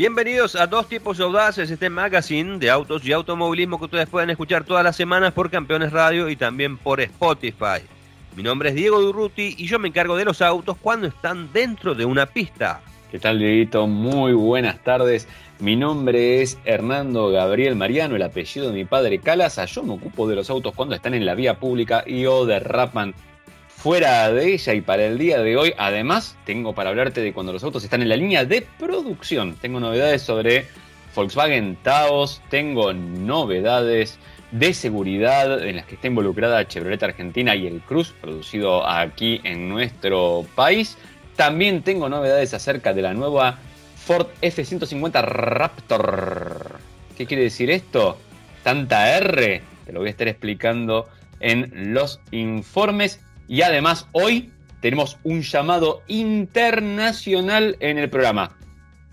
Bienvenidos a Dos Tipos Audaces, este magazine de autos y automovilismo que ustedes pueden escuchar todas las semanas por Campeones Radio y también por Spotify. Mi nombre es Diego Durruti y yo me encargo de los autos cuando están dentro de una pista. ¿Qué tal, Dieguito? Muy buenas tardes. Mi nombre es Hernando Gabriel Mariano, el apellido de mi padre Calasa. Yo me ocupo de los autos cuando están en la vía pública y o derrapan fuera de ella y para el día de hoy, además, tengo para hablarte de cuando los autos están en la línea de producción. Tengo novedades sobre Volkswagen Taos, tengo novedades de seguridad en las que está involucrada Chevrolet Argentina y el Cruz, producido aquí en nuestro país. También tengo novedades acerca de la nueva Ford F-150 Raptor. ¿Qué quiere decir esto? Tanta R, te lo voy a estar explicando en los informes. Y además hoy tenemos un llamado internacional en el programa.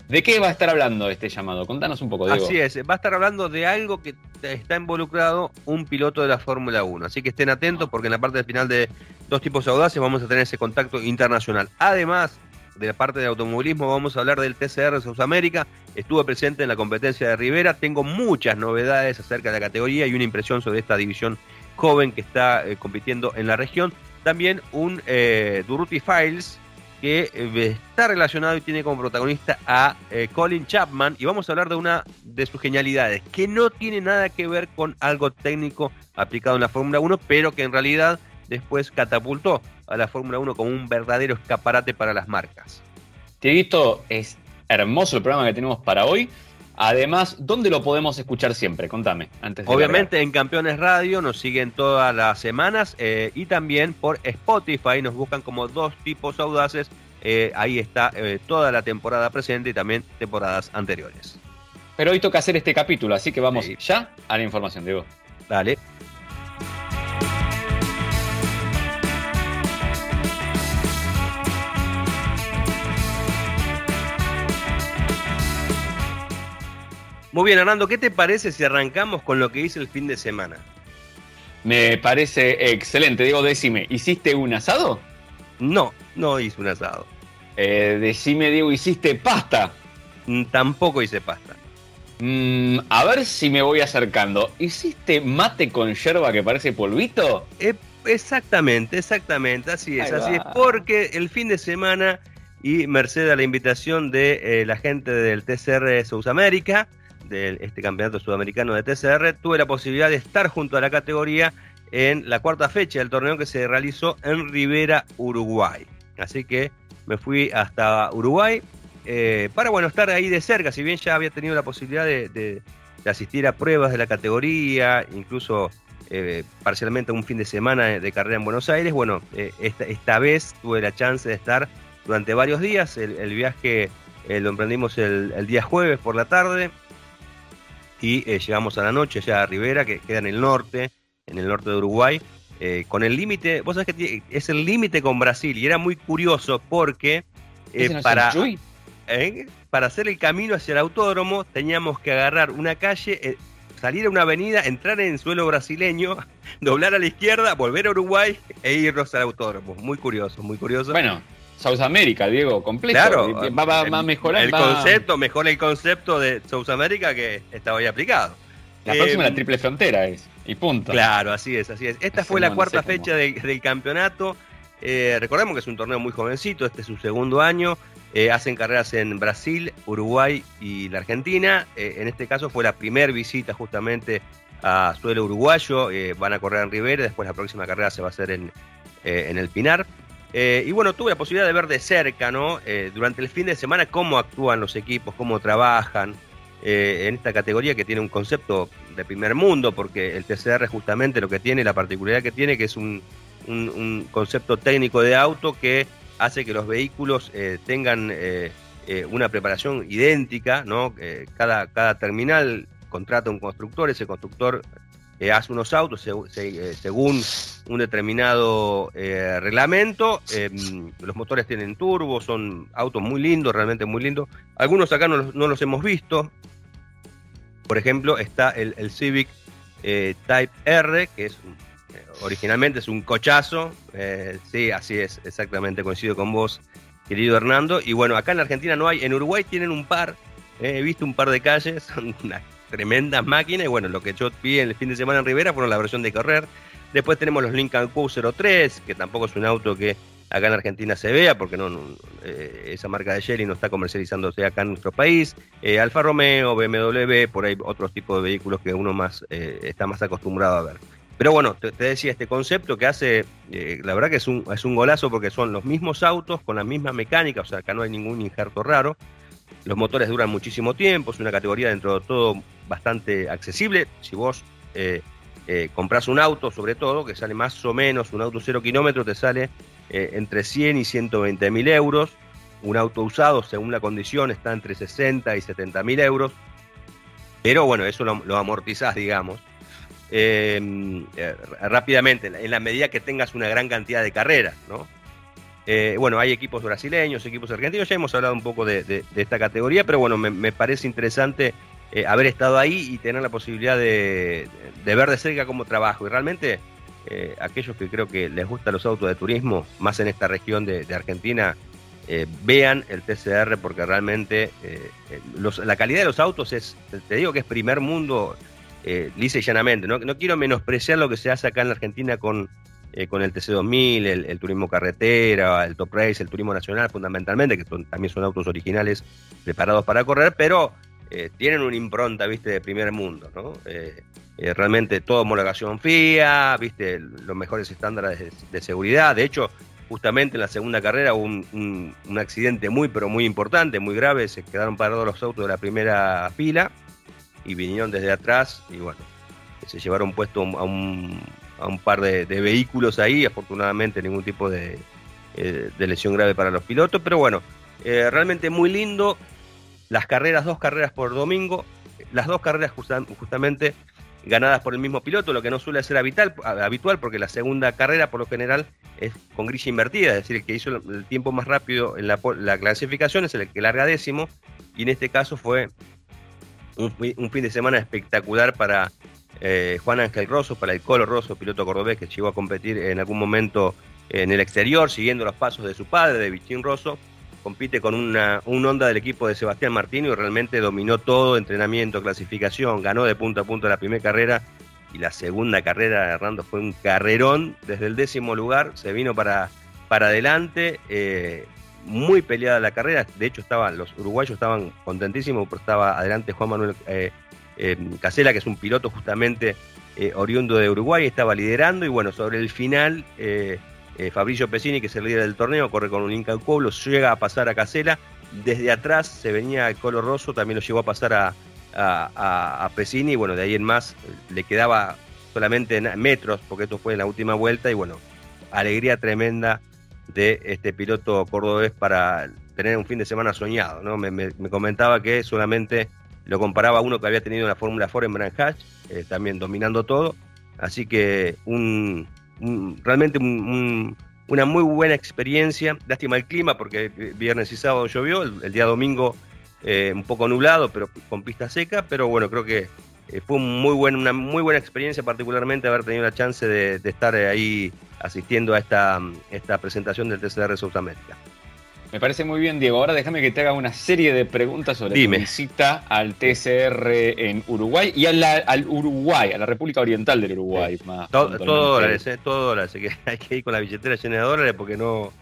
¿De qué va a estar hablando este llamado? Contanos un poco, Diego. Así es, va a estar hablando de algo que está involucrado un piloto de la Fórmula 1. Así que estén atentos porque en la parte final de Dos Tipos Audaces vamos a tener ese contacto internacional. Además, de la parte de automovilismo vamos a hablar del TCR de América. Estuve presente en la competencia de Rivera. Tengo muchas novedades acerca de la categoría y una impresión sobre esta división joven que está eh, compitiendo en la región también un eh, Durruti Files que eh, está relacionado y tiene como protagonista a eh, Colin Chapman y vamos a hablar de una de sus genialidades que no tiene nada que ver con algo técnico aplicado en la Fórmula 1 pero que en realidad después catapultó a la Fórmula 1 como un verdadero escaparate para las marcas. visto es hermoso el programa que tenemos para hoy. Además, ¿dónde lo podemos escuchar siempre? Contame. Antes Obviamente en Campeones Radio nos siguen todas las semanas eh, y también por Spotify nos buscan como dos tipos audaces. Eh, ahí está eh, toda la temporada presente y también temporadas anteriores. Pero hoy toca hacer este capítulo, así que vamos ya a la información, Diego. Dale. Muy bien, Hernando, ¿qué te parece si arrancamos con lo que hice el fin de semana? Me parece excelente. Diego, decime, ¿hiciste un asado? No, no hice un asado. Eh, decime, Diego, ¿hiciste pasta? Mm, tampoco hice pasta. Mm, a ver si me voy acercando. ¿Hiciste mate con yerba que parece polvito? Eh, exactamente, exactamente, así es, así es. Porque el fin de semana, y merced a la invitación de eh, la gente del TCR South America, de este campeonato sudamericano de TCR, tuve la posibilidad de estar junto a la categoría en la cuarta fecha del torneo que se realizó en Rivera, Uruguay. Así que me fui hasta Uruguay eh, para bueno, estar ahí de cerca, si bien ya había tenido la posibilidad de, asistir a pruebas de la categoría, incluso eh, parcialmente un fin de semana de carrera en Buenos Aires, bueno, eh, esta, vez tuve la chance de estar durante varios días, el, viaje lo emprendimos el día jueves por la tarde, y eh, llegamos a la noche allá a Rivera, que queda en el norte, en el norte de Uruguay, eh, con el límite, vos sabés que es el límite con Brasil, y era muy curioso porque eh, para, para hacer el camino hacia el autódromo teníamos que agarrar una calle, salir a una avenida, entrar en suelo brasileño, doblar a la izquierda, volver a Uruguay e irnos al autódromo. Muy curioso, muy curioso. Bueno, South America, Diego, completo. Claro, va, a mejorar. El concepto, mejora el concepto de South America que estaba ahí aplicado. La próxima la em, triple frontera es, y punto. Claro, así es, así es. Esta fue la cuarta fecha del campeonato. Eh, recordemos que es un torneo muy jovencito, este es su segundo año. Eh, hacen carreras en Brasil, Uruguay y la Argentina. Eh, en este caso fue la primera visita justamente a suelo uruguayo. van a correr en Rivera, después la próxima carrera se va a hacer en, en el Pinar. Eh, y bueno, tuve la posibilidad de ver de cerca, ¿no? Eh, durante el fin de semana cómo actúan los equipos, cómo trabajan eh, en esta categoría que tiene un concepto de primer mundo, porque el TCR justamente lo que tiene, la particularidad que tiene, que es un, concepto técnico de auto que hace que los vehículos tengan una preparación idéntica, ¿no? cada, cada terminal contrata un constructor, ese constructor eh, hace unos autos eh, según un determinado eh, reglamento. Em, los motores tienen turbo, son autos muy lindos, realmente muy lindos. Algunos acá no los, hemos visto. Por ejemplo, está el, Civic Type R, que es originalmente es un cochazo. sí, así es, exactamente, coincido con vos, querido Hernando. Y bueno, acá en Argentina no hay, en Uruguay tienen un par he visto un par de calles, son tremendas máquinas, y bueno, lo que yo vi el fin de semana en Rivera fueron la versión de correr. Después tenemos los Lincoln Q03, que tampoco es un auto que acá en Argentina se vea, porque no, eh, esa marca de Shelly no está comercializándose acá en nuestro país. Eh, Alfa Romeo, BMW, por ahí otros tipos de vehículos que uno más eh, está más acostumbrado a ver. Pero bueno, te, decía, este concepto que hace, la verdad que es un, es un golazo porque son los mismos autos con la misma mecánica, o sea, acá no hay ningún injerto raro. Los motores duran muchísimo tiempo, es una categoría dentro de todo bastante accesible. Si vos compras un auto, sobre todo, que sale más o menos, un auto cero kilómetros, te sale eh, entre 100 y 120 mil euros. Un auto usado, según la condición, está entre 60 y 70 mil euros. Pero bueno, eso lo, amortizás, digamos. Eh, eh, rápidamente, en la medida que tengas una gran cantidad de carreras, ¿no? Bueno, hay equipos brasileños, equipos argentinos, ya hemos hablado un poco de, esta categoría, pero bueno, me, parece interesante haber estado ahí y tener la posibilidad de, ver de cerca cómo trabajo. Y realmente eh, aquellos que creo que les gustan los autos de turismo, más en esta región de, Argentina, eh, vean el TCR porque realmente eh, la calidad de los autos es, te digo que es primer mundo, lisa y llanamente. ¿no? quiero menospreciar lo que se hace acá en la Argentina con, con el TC2000, el, turismo carretera, el Top Race, el turismo nacional fundamentalmente, que también son autos originales preparados para correr, pero tienen una impronta, viste, de primer mundo, ¿no? Eh, realmente toda homologación FIA, viste, los mejores estándares de, seguridad. De hecho, justamente en la segunda carrera hubo un, accidente muy, pero muy importante, muy grave. Se quedaron parados los autos de la primera fila y vinieron desde atrás y bueno, se llevaron puesto a un, par de, vehículos ahí. Afortunadamente, ningún tipo de, eh, lesión grave para los pilotos, pero bueno, eh, realmente muy lindo. Las carreras, dos carreras por domingo, las dos carreras justamente ganadas por el mismo piloto, lo que no suele ser habitual, habitual porque la segunda carrera por lo general es con grilla invertida, es decir, el que hizo el tiempo más rápido en la, clasificación es el que larga décimo, y en este caso fue un, fin de semana espectacular para eh, Juan Ángel Rosso, para el Colo Rosso, piloto cordobés que llegó a competir en algún momento en el exterior, siguiendo los pasos de su padre, de Vichín Rosso, compite con una, un Honda del equipo de Sebastián Martino y realmente dominó todo, entrenamiento, clasificación, ganó de punto a punto la primera carrera y la segunda carrera Hernando fue un carrerón desde el décimo lugar, se vino para, para adelante, eh, muy peleada la carrera, de hecho estaban, los uruguayos estaban contentísimos porque estaba adelante Juan Manuel eh, Casela, que es un piloto justamente oriundo de Uruguay, estaba liderando y bueno, sobre el final eh, Fabricio Pesini, que es el líder del torneo, corre con un Inca Pueblo, llega a pasar a Casela. Desde atrás se venía el Colo Rosso, también lo llegó a pasar a, a, Pesini. Y bueno, de ahí en más le quedaba solamente metros, porque esto fue en la última vuelta. Y bueno, alegría tremenda de este piloto cordobés para tener un fin de semana soñado. ¿no? Me, comentaba que solamente lo comparaba a uno que había tenido la Fórmula 4 en Branhach, eh, también dominando todo. Así que un, realmente una muy buena experiencia. Lástima el clima porque viernes y sábado llovió, el, día domingo eh, un poco nublado, pero con pista seca. Pero bueno, creo que eh, fue muy buen, una muy buena experiencia, particularmente haber tenido la chance de, estar ahí asistiendo a esta, esta presentación del TCR Sudamérica. Me parece muy bien, Diego. Ahora déjame que te haga una serie de preguntas sobre tu visita al TCR en Uruguay y al Uruguay, a la República Oriental del Uruguay. Más todo, dólares, eh, todo dólares. Así que hay que ir con la billetera llena de dólares porque no.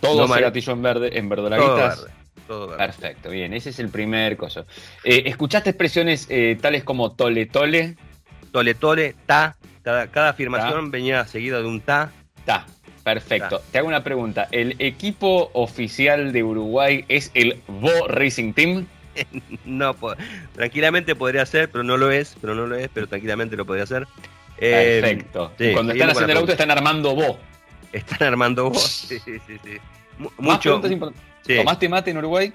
Todo no gatillo en verde, en verdolaguitas. Todo verde, Perfecto, bien, ese es el primer coso. Eh, ¿Escuchaste expresiones eh, tales como tole tole? Tole tole, ta. Cada, cada afirmación venía seguida de un ta. Ta. Perfecto. Te hago una pregunta. ¿El equipo oficial de Uruguay es el Bo Racing Team? no, tranquilamente podría ser, pero no lo es, pero no lo es, pero tranquilamente lo podría hacer. Eh, Perfecto. Cuando están haciendo el auto están armando Bo. Están armando Bo, sí, sí, sí. Mucho. ¿Tomaste mate en Uruguay?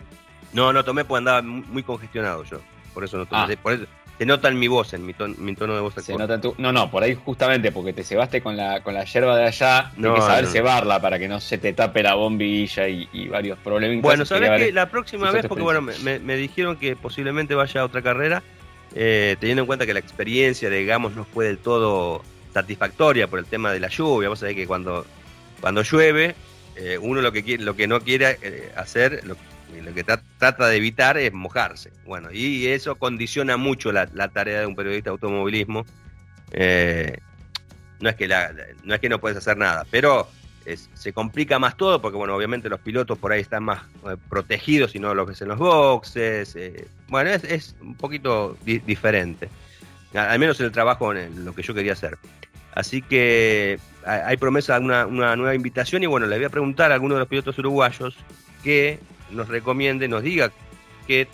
No, no tomé porque andaba muy congestionado yo. Por eso no tomé. Ah. Por eso, se nota en mi voz, en mi, tono de voz. Se nota No, no, por ahí justamente porque te cebaste con la, con la yerba de allá, no, hay que saber cebarla para que no se te tape la bombilla y, varios problemas. Bueno, sabes que la próxima vez, porque bueno, me, dijeron que posiblemente vaya a otra carrera, eh, teniendo en cuenta que la experiencia, digamos, no fue del todo satisfactoria por el tema de la lluvia. Vos sabés que cuando, cuando llueve, eh, uno lo que quiere, lo que no quiere eh, hacer, lo que trata de evitar es mojarse. Bueno, y eso condiciona mucho la, tarea de un periodista de automovilismo. Eh, no, es que no es que no puedes hacer nada, pero se complica más todo porque, bueno, obviamente los pilotos por ahí están más eh, protegidos y no lo que es en los boxes. Eh, bueno, es, un poquito diferente. Al menos en el trabajo, en lo que yo quería hacer. Así que hay promesa de una, nueva invitación y bueno, le voy a preguntar a alguno de los pilotos uruguayos que nos recomiende, nos diga qué,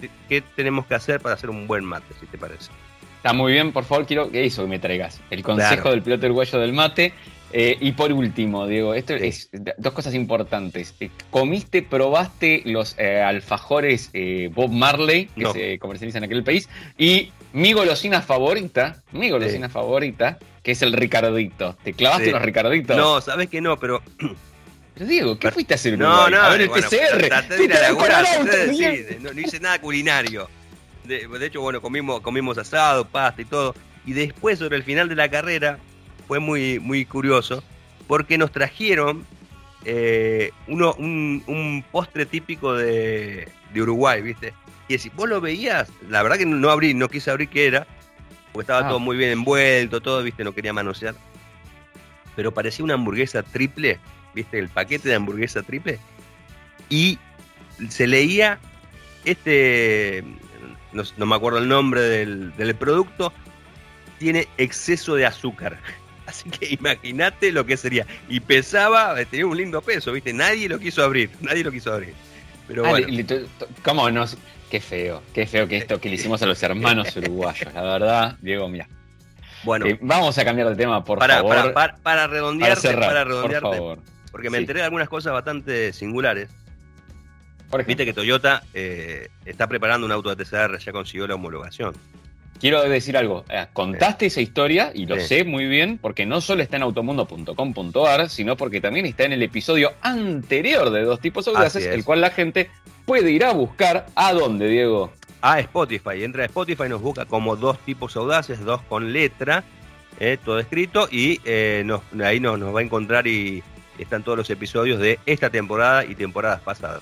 tenemos que hacer para hacer un buen mate, si te parece. Está muy bien, por favor, quiero que eso que me traigas. El consejo del piloto uruguayo del mate. Eh, y por último, Diego, esto es dos cosas importantes. Eh, ¿Comiste, probaste los eh, alfajores Bob Marley que se comercializan en aquel país? Y mi golosina favorita, mi golosina favorita, que es el Ricardito. ¿Te clavaste los Ricarditos? No, sabes que no, pero. Pero Diego, ¿qué fuiste a hacer? No, no, a ver el PCR. no, no, hice nada culinario. De, hecho, bueno, comimos, comimos asado, pasta y todo. Y después, sobre el final de la carrera, fue muy, muy curioso, porque nos trajeron eh, uno, un, postre típico de, de Uruguay, ¿viste? Y si vos lo veías, la verdad que no abrí, no quise abrir qué era, porque estaba ah. todo muy bien envuelto, todo, viste, no quería manosear. Pero parecía una hamburguesa triple, viste, el paquete de hamburguesa triple. Y se leía este, no, me acuerdo el nombre del, del, producto, tiene exceso de azúcar. Así que imagínate lo que sería. Y pesaba, tenía un lindo peso, viste, nadie lo quiso abrir, nadie lo quiso abrir. Pero ah, bueno. ¿Cómo nos, Qué feo, qué feo que esto que le hicimos a los hermanos uruguayos, la verdad, Diego, mira. Bueno, eh, vamos a cambiar de tema, por favor. Para, para, redondearte, para, redondearte, por favor. Porque me enteré de algunas cosas bastante singulares. Viste que Toyota eh, está preparando un auto de TCR, ya consiguió la homologación. Quiero decir algo, eh, contaste esa historia y lo sé muy bien porque no solo está en automundo.com.ar, sino porque también está en el episodio anterior de Dos Tipos Audaces, el cual la gente puede ir a buscar. ¿A dónde, Diego? A Spotify. Entra a Spotify, nos busca como dos tipos audaces, dos con letra, eh, todo escrito, y ahí nos, va a encontrar y están todos los episodios de esta temporada y temporadas pasadas.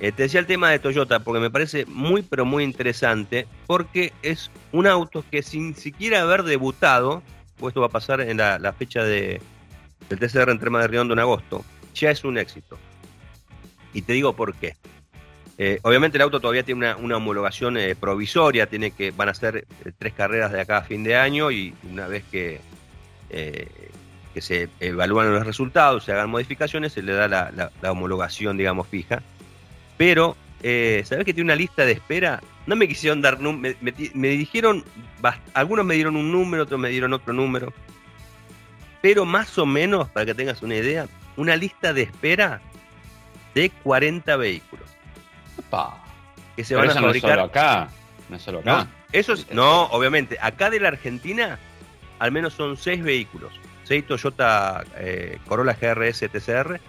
Eh, te decía el tema de Toyota porque me parece muy pero muy interesante porque es un auto que sin siquiera haber debutado, pues esto va a pasar en la, fecha de, del TCR en Trema de Riondo en agosto, ya es un éxito. Y te digo por qué. Eh, obviamente el auto todavía tiene una, homologación eh, provisoria, tiene que van a ser eh, tres carreras de acá a fin de año y una vez que, que se evalúan los resultados, se hagan modificaciones, se le da la, homologación, digamos, fija. Pero, ¿sabes que tiene una lista de espera? No me quisieron dar, me, me, dijeron, algunos me dieron un número, otros me dieron otro número. Pero más o menos, para que tengas una idea, una lista de espera de 40 vehículos que se van a fabricar. No acá. No es solo acá. No, eso no, obviamente. Acá de la Argentina, al menos son seis vehículos. Seis Toyota eh, Corolla GRS TCR.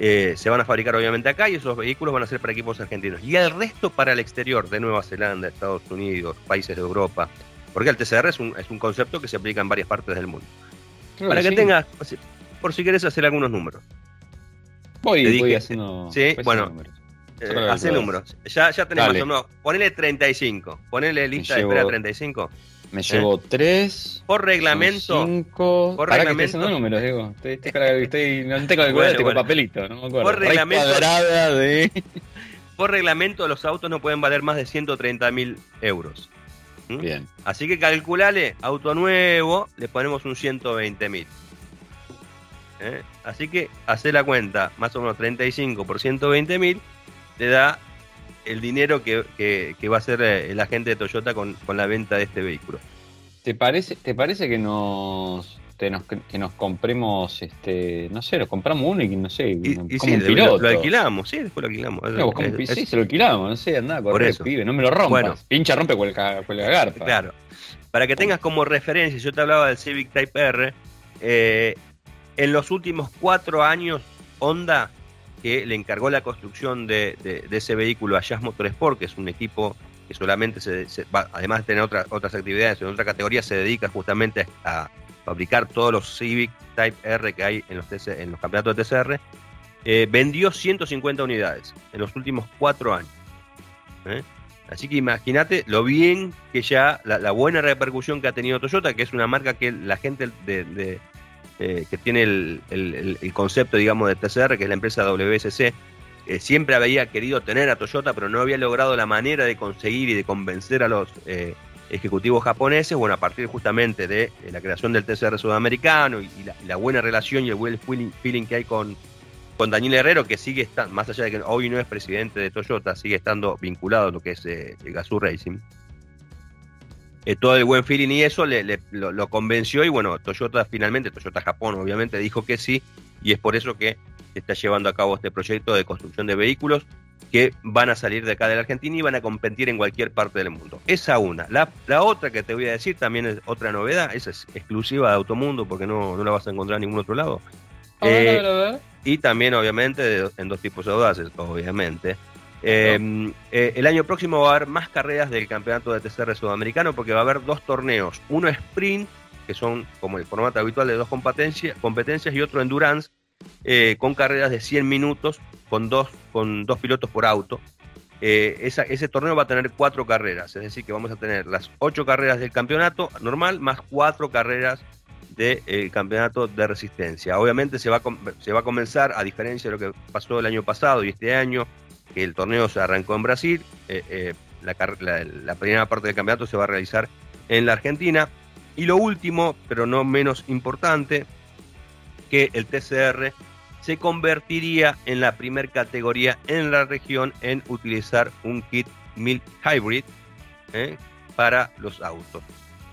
Eh, se van a fabricar obviamente acá y esos vehículos van a ser para equipos argentinos. Y el resto para el exterior, de Nueva Zelanda, Estados Unidos, países de Europa. Porque el TCR es un, es un concepto que se aplica en varias partes del mundo. para que tengas, por si quieres hacer algunos números. Voy, voy haciendo. Sí, bueno. Eh, hace números. Ya, ya tenemos más Ponele 35. Ponele lista de espera 35. Me llevo 3. ¿Eh? Por reglamento. 5. Por reglamento. Que números, Diego. Estoy, estoy, estoy, no tengo el bueno, tengo papelito. No me acuerdo. Por reglamento. De... Por reglamento, los autos no pueden valer más de 130 mil euros. ¿Mm? Bien. Así que calculale, auto nuevo, le ponemos un 120 mil. ¿Eh? Así que hace la cuenta, más o menos 35 por 120 mil te da el dinero que, va a hacer eh, el agente de Toyota con, la venta de este vehículo. ¿Te parece, te parece que nos, que nos compremos, este, no sé, nos compramos uno y no sé, como un piloto? Lo, alquilamos, sí, después lo alquilamos. sí, se lo alquilamos, no sé, anda, por eso. pibe, no me lo rompas. Bueno, Pincha rompe con la garpa. Claro. Para que tengas como referencia, yo te hablaba del Civic Type R, eh, en los últimos cuatro años, Honda que le encargó la construcción de, ese vehículo a Jazz Motorsport, que es un equipo que solamente, se, además de tener otras actividades en otra categoría, se dedica justamente a fabricar todos los Civic Type R que hay en los, en los campeonatos de TCR, eh, vendió 150 unidades en los últimos cuatro años. ¿eh? Así que imagínate lo bien que ya, la, buena repercusión que ha tenido Toyota, que es una marca que la gente de, eh, que tiene el, concepto, digamos, de TCR, que es la empresa WSC, eh, siempre había querido tener a Toyota, pero no había logrado la manera de conseguir y de convencer a los eh, ejecutivos japoneses. Bueno, a partir justamente de, la creación del TCR sudamericano y, la, buena relación y el buen feeling que hay con, con Daniel Herrero, que sigue estando, más allá de que hoy no es presidente de Toyota, sigue estando vinculado a lo que es el Gazoo Racing. Eh, todo el buen feeling y eso le, lo, convenció y bueno, Toyota finalmente, Toyota Japón obviamente dijo que sí y es por eso que se está llevando a cabo este proyecto de construcción de vehículos que van a salir de acá de la Argentina y van a competir en cualquier parte del mundo. Esa una. La, otra que te voy a decir también es otra novedad, esa es exclusiva de Automundo porque no, no la vas a encontrar en ningún otro lado. Eh, y también, obviamente, en dos tipos de audaces, obviamente. Em, eh, el año próximo va a haber más carreras del campeonato de TCR sudamericano porque va a haber dos torneos. Uno sprint, que son como el formato habitual de dos competencias, y otro endurance, eh, con carreras de 100 minutos con dos, con dos pilotos por auto. ese torneo va a tener cuatro carreras, es decir, que vamos a tener las ocho carreras del campeonato normal más cuatro carreras del campeonato de resistencia. Obviamente se va, se va a comenzar, a diferencia de lo que pasó el año pasado y este año, que el torneo se arrancó en Brasil, eh, eh, la, primera parte del campeonato se va a realizar en la Argentina. Y lo último, pero no menos importante, que el TCR se convertiría en la primera categoría en la región en utilizar un kit mil hybrid eh, para los autos.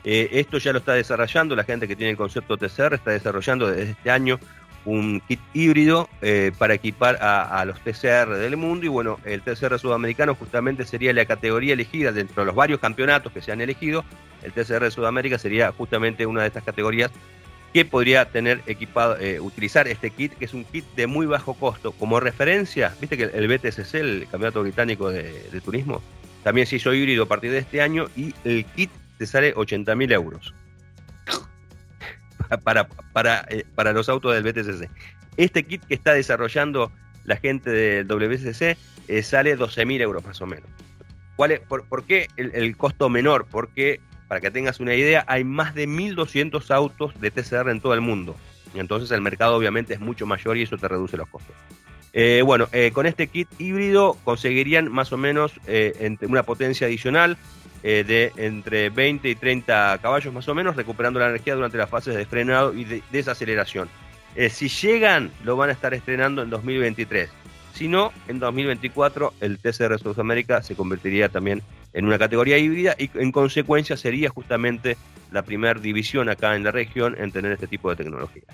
Esto ya lo está desarrollando la gente que tiene el concepto TCR, está desarrollando desde este año un kit híbrido eh, para equipar a, los TCR del mundo. Y bueno, el TCR sudamericano justamente sería la categoría elegida dentro de los varios campeonatos que se han elegido, el TCR de Sudamérica sería justamente una de estas categorías que podría tener equipado, eh, utilizar este kit, que es un kit de muy bajo costo. Como referencia, viste que el BTCC, el Campeonato Británico de, de Turismo, también se hizo híbrido a partir de este año y el kit te sale 80 mil euros para, para, eh, para, los autos del BTCC. Este kit que está desarrollando la gente del WCC eh, sale 12 mil euros más o menos. ¿Cuál es, por, qué el, costo menor? Porque, para que tengas una idea, hay más de 1.200 autos de TCR en todo el mundo. Entonces el mercado obviamente es mucho mayor y eso te reduce los costos. Eh, bueno, con este kit híbrido conseguirían más o menos una potencia adicional eh, de entre 20 y 30 caballos más o menos, recuperando la energía durante las fases de frenado y de desaceleración. Eh, si llegan, lo van a estar estrenando en 2023. Si no, en 2024 el TCR Sudamérica se convertiría también en una categoría híbrida y en consecuencia sería justamente la primera división acá en la región en tener este tipo de tecnología.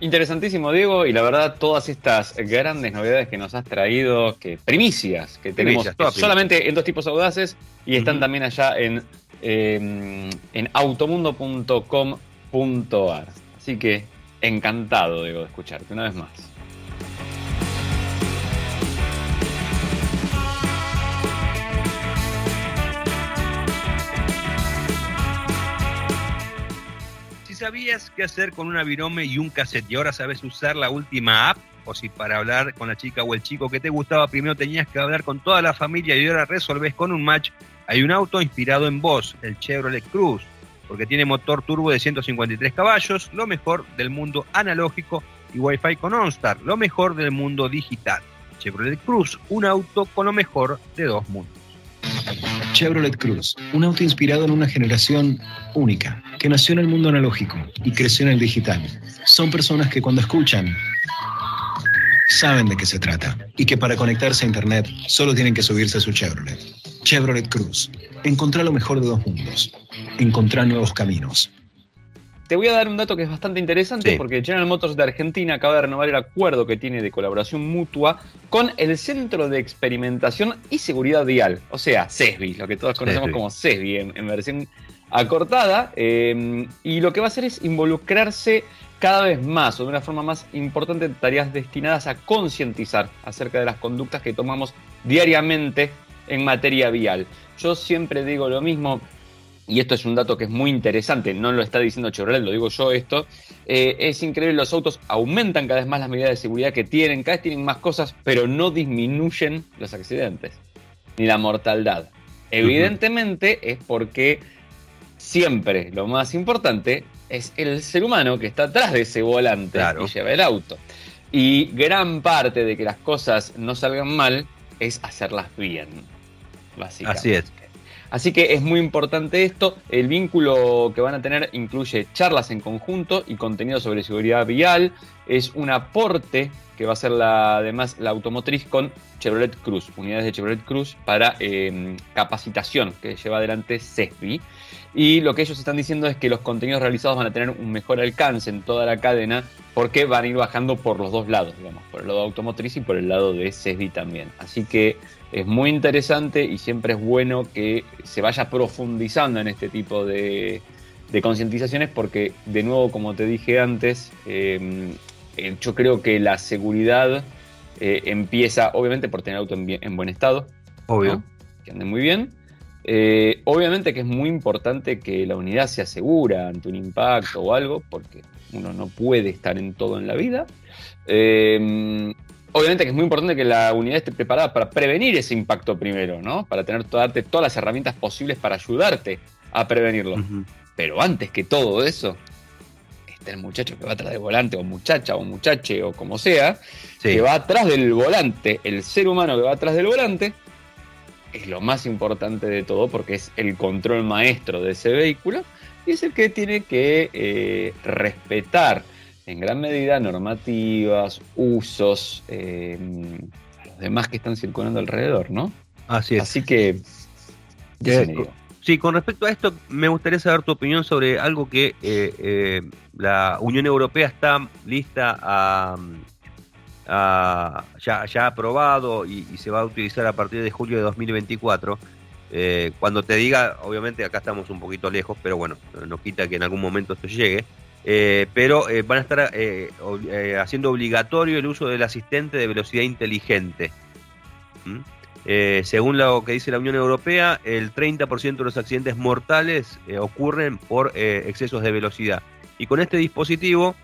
Interesantísimo, Diego, y la verdad, todas estas grandes novedades que nos has traído, que primicias que tenemos solamente en dos tipos audaces y están también allá en, em, en automundo.com.ar. Así que encantado, Diego, de escucharte una vez más. Sabías qué hacer con una virome y un cassette y ahora sabes usar la última app, o si para hablar con la chica o el chico que te gustaba primero tenías que hablar con toda la familia y ahora resolves con un match, hay un auto inspirado en vos, el Chevrolet Cruz, porque tiene motor turbo de 153 caballos, lo mejor del mundo analógico y Wi-Fi con OnStar, lo mejor del mundo digital. Chevrolet Cruz, un auto con lo mejor de dos mundos. Chevrolet Cruz, un auto inspirado en una generación única, que nació en el mundo analógico y creció en el digital. Son personas que cuando escuchan, saben de qué se trata y que para conectarse a Internet solo tienen que subirse a su Chevrolet. Chevrolet Cruz, encontrar lo mejor de dos mundos, encontrar nuevos caminos. Te voy a dar un dato que es bastante interesante porque General Motors de Argentina acaba de renovar el acuerdo que tiene de colaboración mutua con el Centro de Experimentación y Seguridad Vial, o sea, CESBI, lo que todos conocemos como CESBI en, versión acortada. Em, y lo que va a hacer es involucrarse cada vez más o de una forma más importante en tareas destinadas a concientizar acerca de las conductas que tomamos diariamente en materia vial. Yo siempre digo lo mismo, y esto es un dato que es muy interesante, no lo está diciendo Chevrolet, lo digo yo esto, eh, es increíble, los autos aumentan cada vez más las medidas de seguridad que tienen, cada vez tienen más cosas, pero no disminuyen los accidentes. ni la mortalidad. Evidentemente es porque siempre lo más importante es el ser humano que está atrás de ese volante y lleva el auto. Y gran parte de que las cosas no salgan mal es hacerlas bien, básicamente. Así es. Así que es muy importante esto. El vínculo que van a tener incluye charlas en conjunto y contenido sobre seguridad vial. Es un aporte que va a ser la, además la automotriz con Chevrolet Cruz, unidades de Chevrolet Cruz para em, capacitación que lleva adelante CESBI. Y lo que ellos están diciendo es que los contenidos realizados van a tener un mejor alcance en toda la cadena porque van a ir bajando por los dos lados, digamos, por el lado automotriz y por el lado de CESBI también. Así que es muy interesante y siempre es bueno que se vaya profundizando en este tipo de, concientizaciones porque, de nuevo, como te dije antes, em, eh, yo creo que la seguridad eh, empieza, obviamente, por tener auto en, buen estado. Obvio. Que ande muy bien. Eh, obviamente que es muy importante que la unidad se asegura ante un impacto o algo, porque uno no puede estar en todo en la vida. Em, obviamente que es muy importante que la unidad esté preparada para prevenir ese impacto primero, ¿no? Para tener darte todas las herramientas posibles para ayudarte a prevenirlo. Pero antes que todo eso, está el muchacho que va atrás del volante, o muchacha, o muchache, o como sea, que va atrás del volante, el ser humano que va atrás del volante, es lo más importante de todo porque es el control maestro de ese vehículo y es el que tiene que eh, respetar en gran medida normativas, usos, eh, los demás que están circulando alrededor, ¿no? Así es. Así que... sí, con respecto a esto, me gustaría saber tu opinión sobre algo que eh, eh, la Unión Europea está lista a, ya, ya aprobado y, se va a utilizar a partir de julio de 2024. cuando te diga, obviamente acá estamos un poquito lejos, pero bueno, no quita que en algún momento esto llegue. Eh, pero eh, van a estar eh, haciendo obligatorio el uso del asistente de velocidad inteligente. ¿Mm? según lo que dice la Unión Europea, el 30% de los accidentes mortales ocurren por excesos de velocidad. Y con este dispositivo,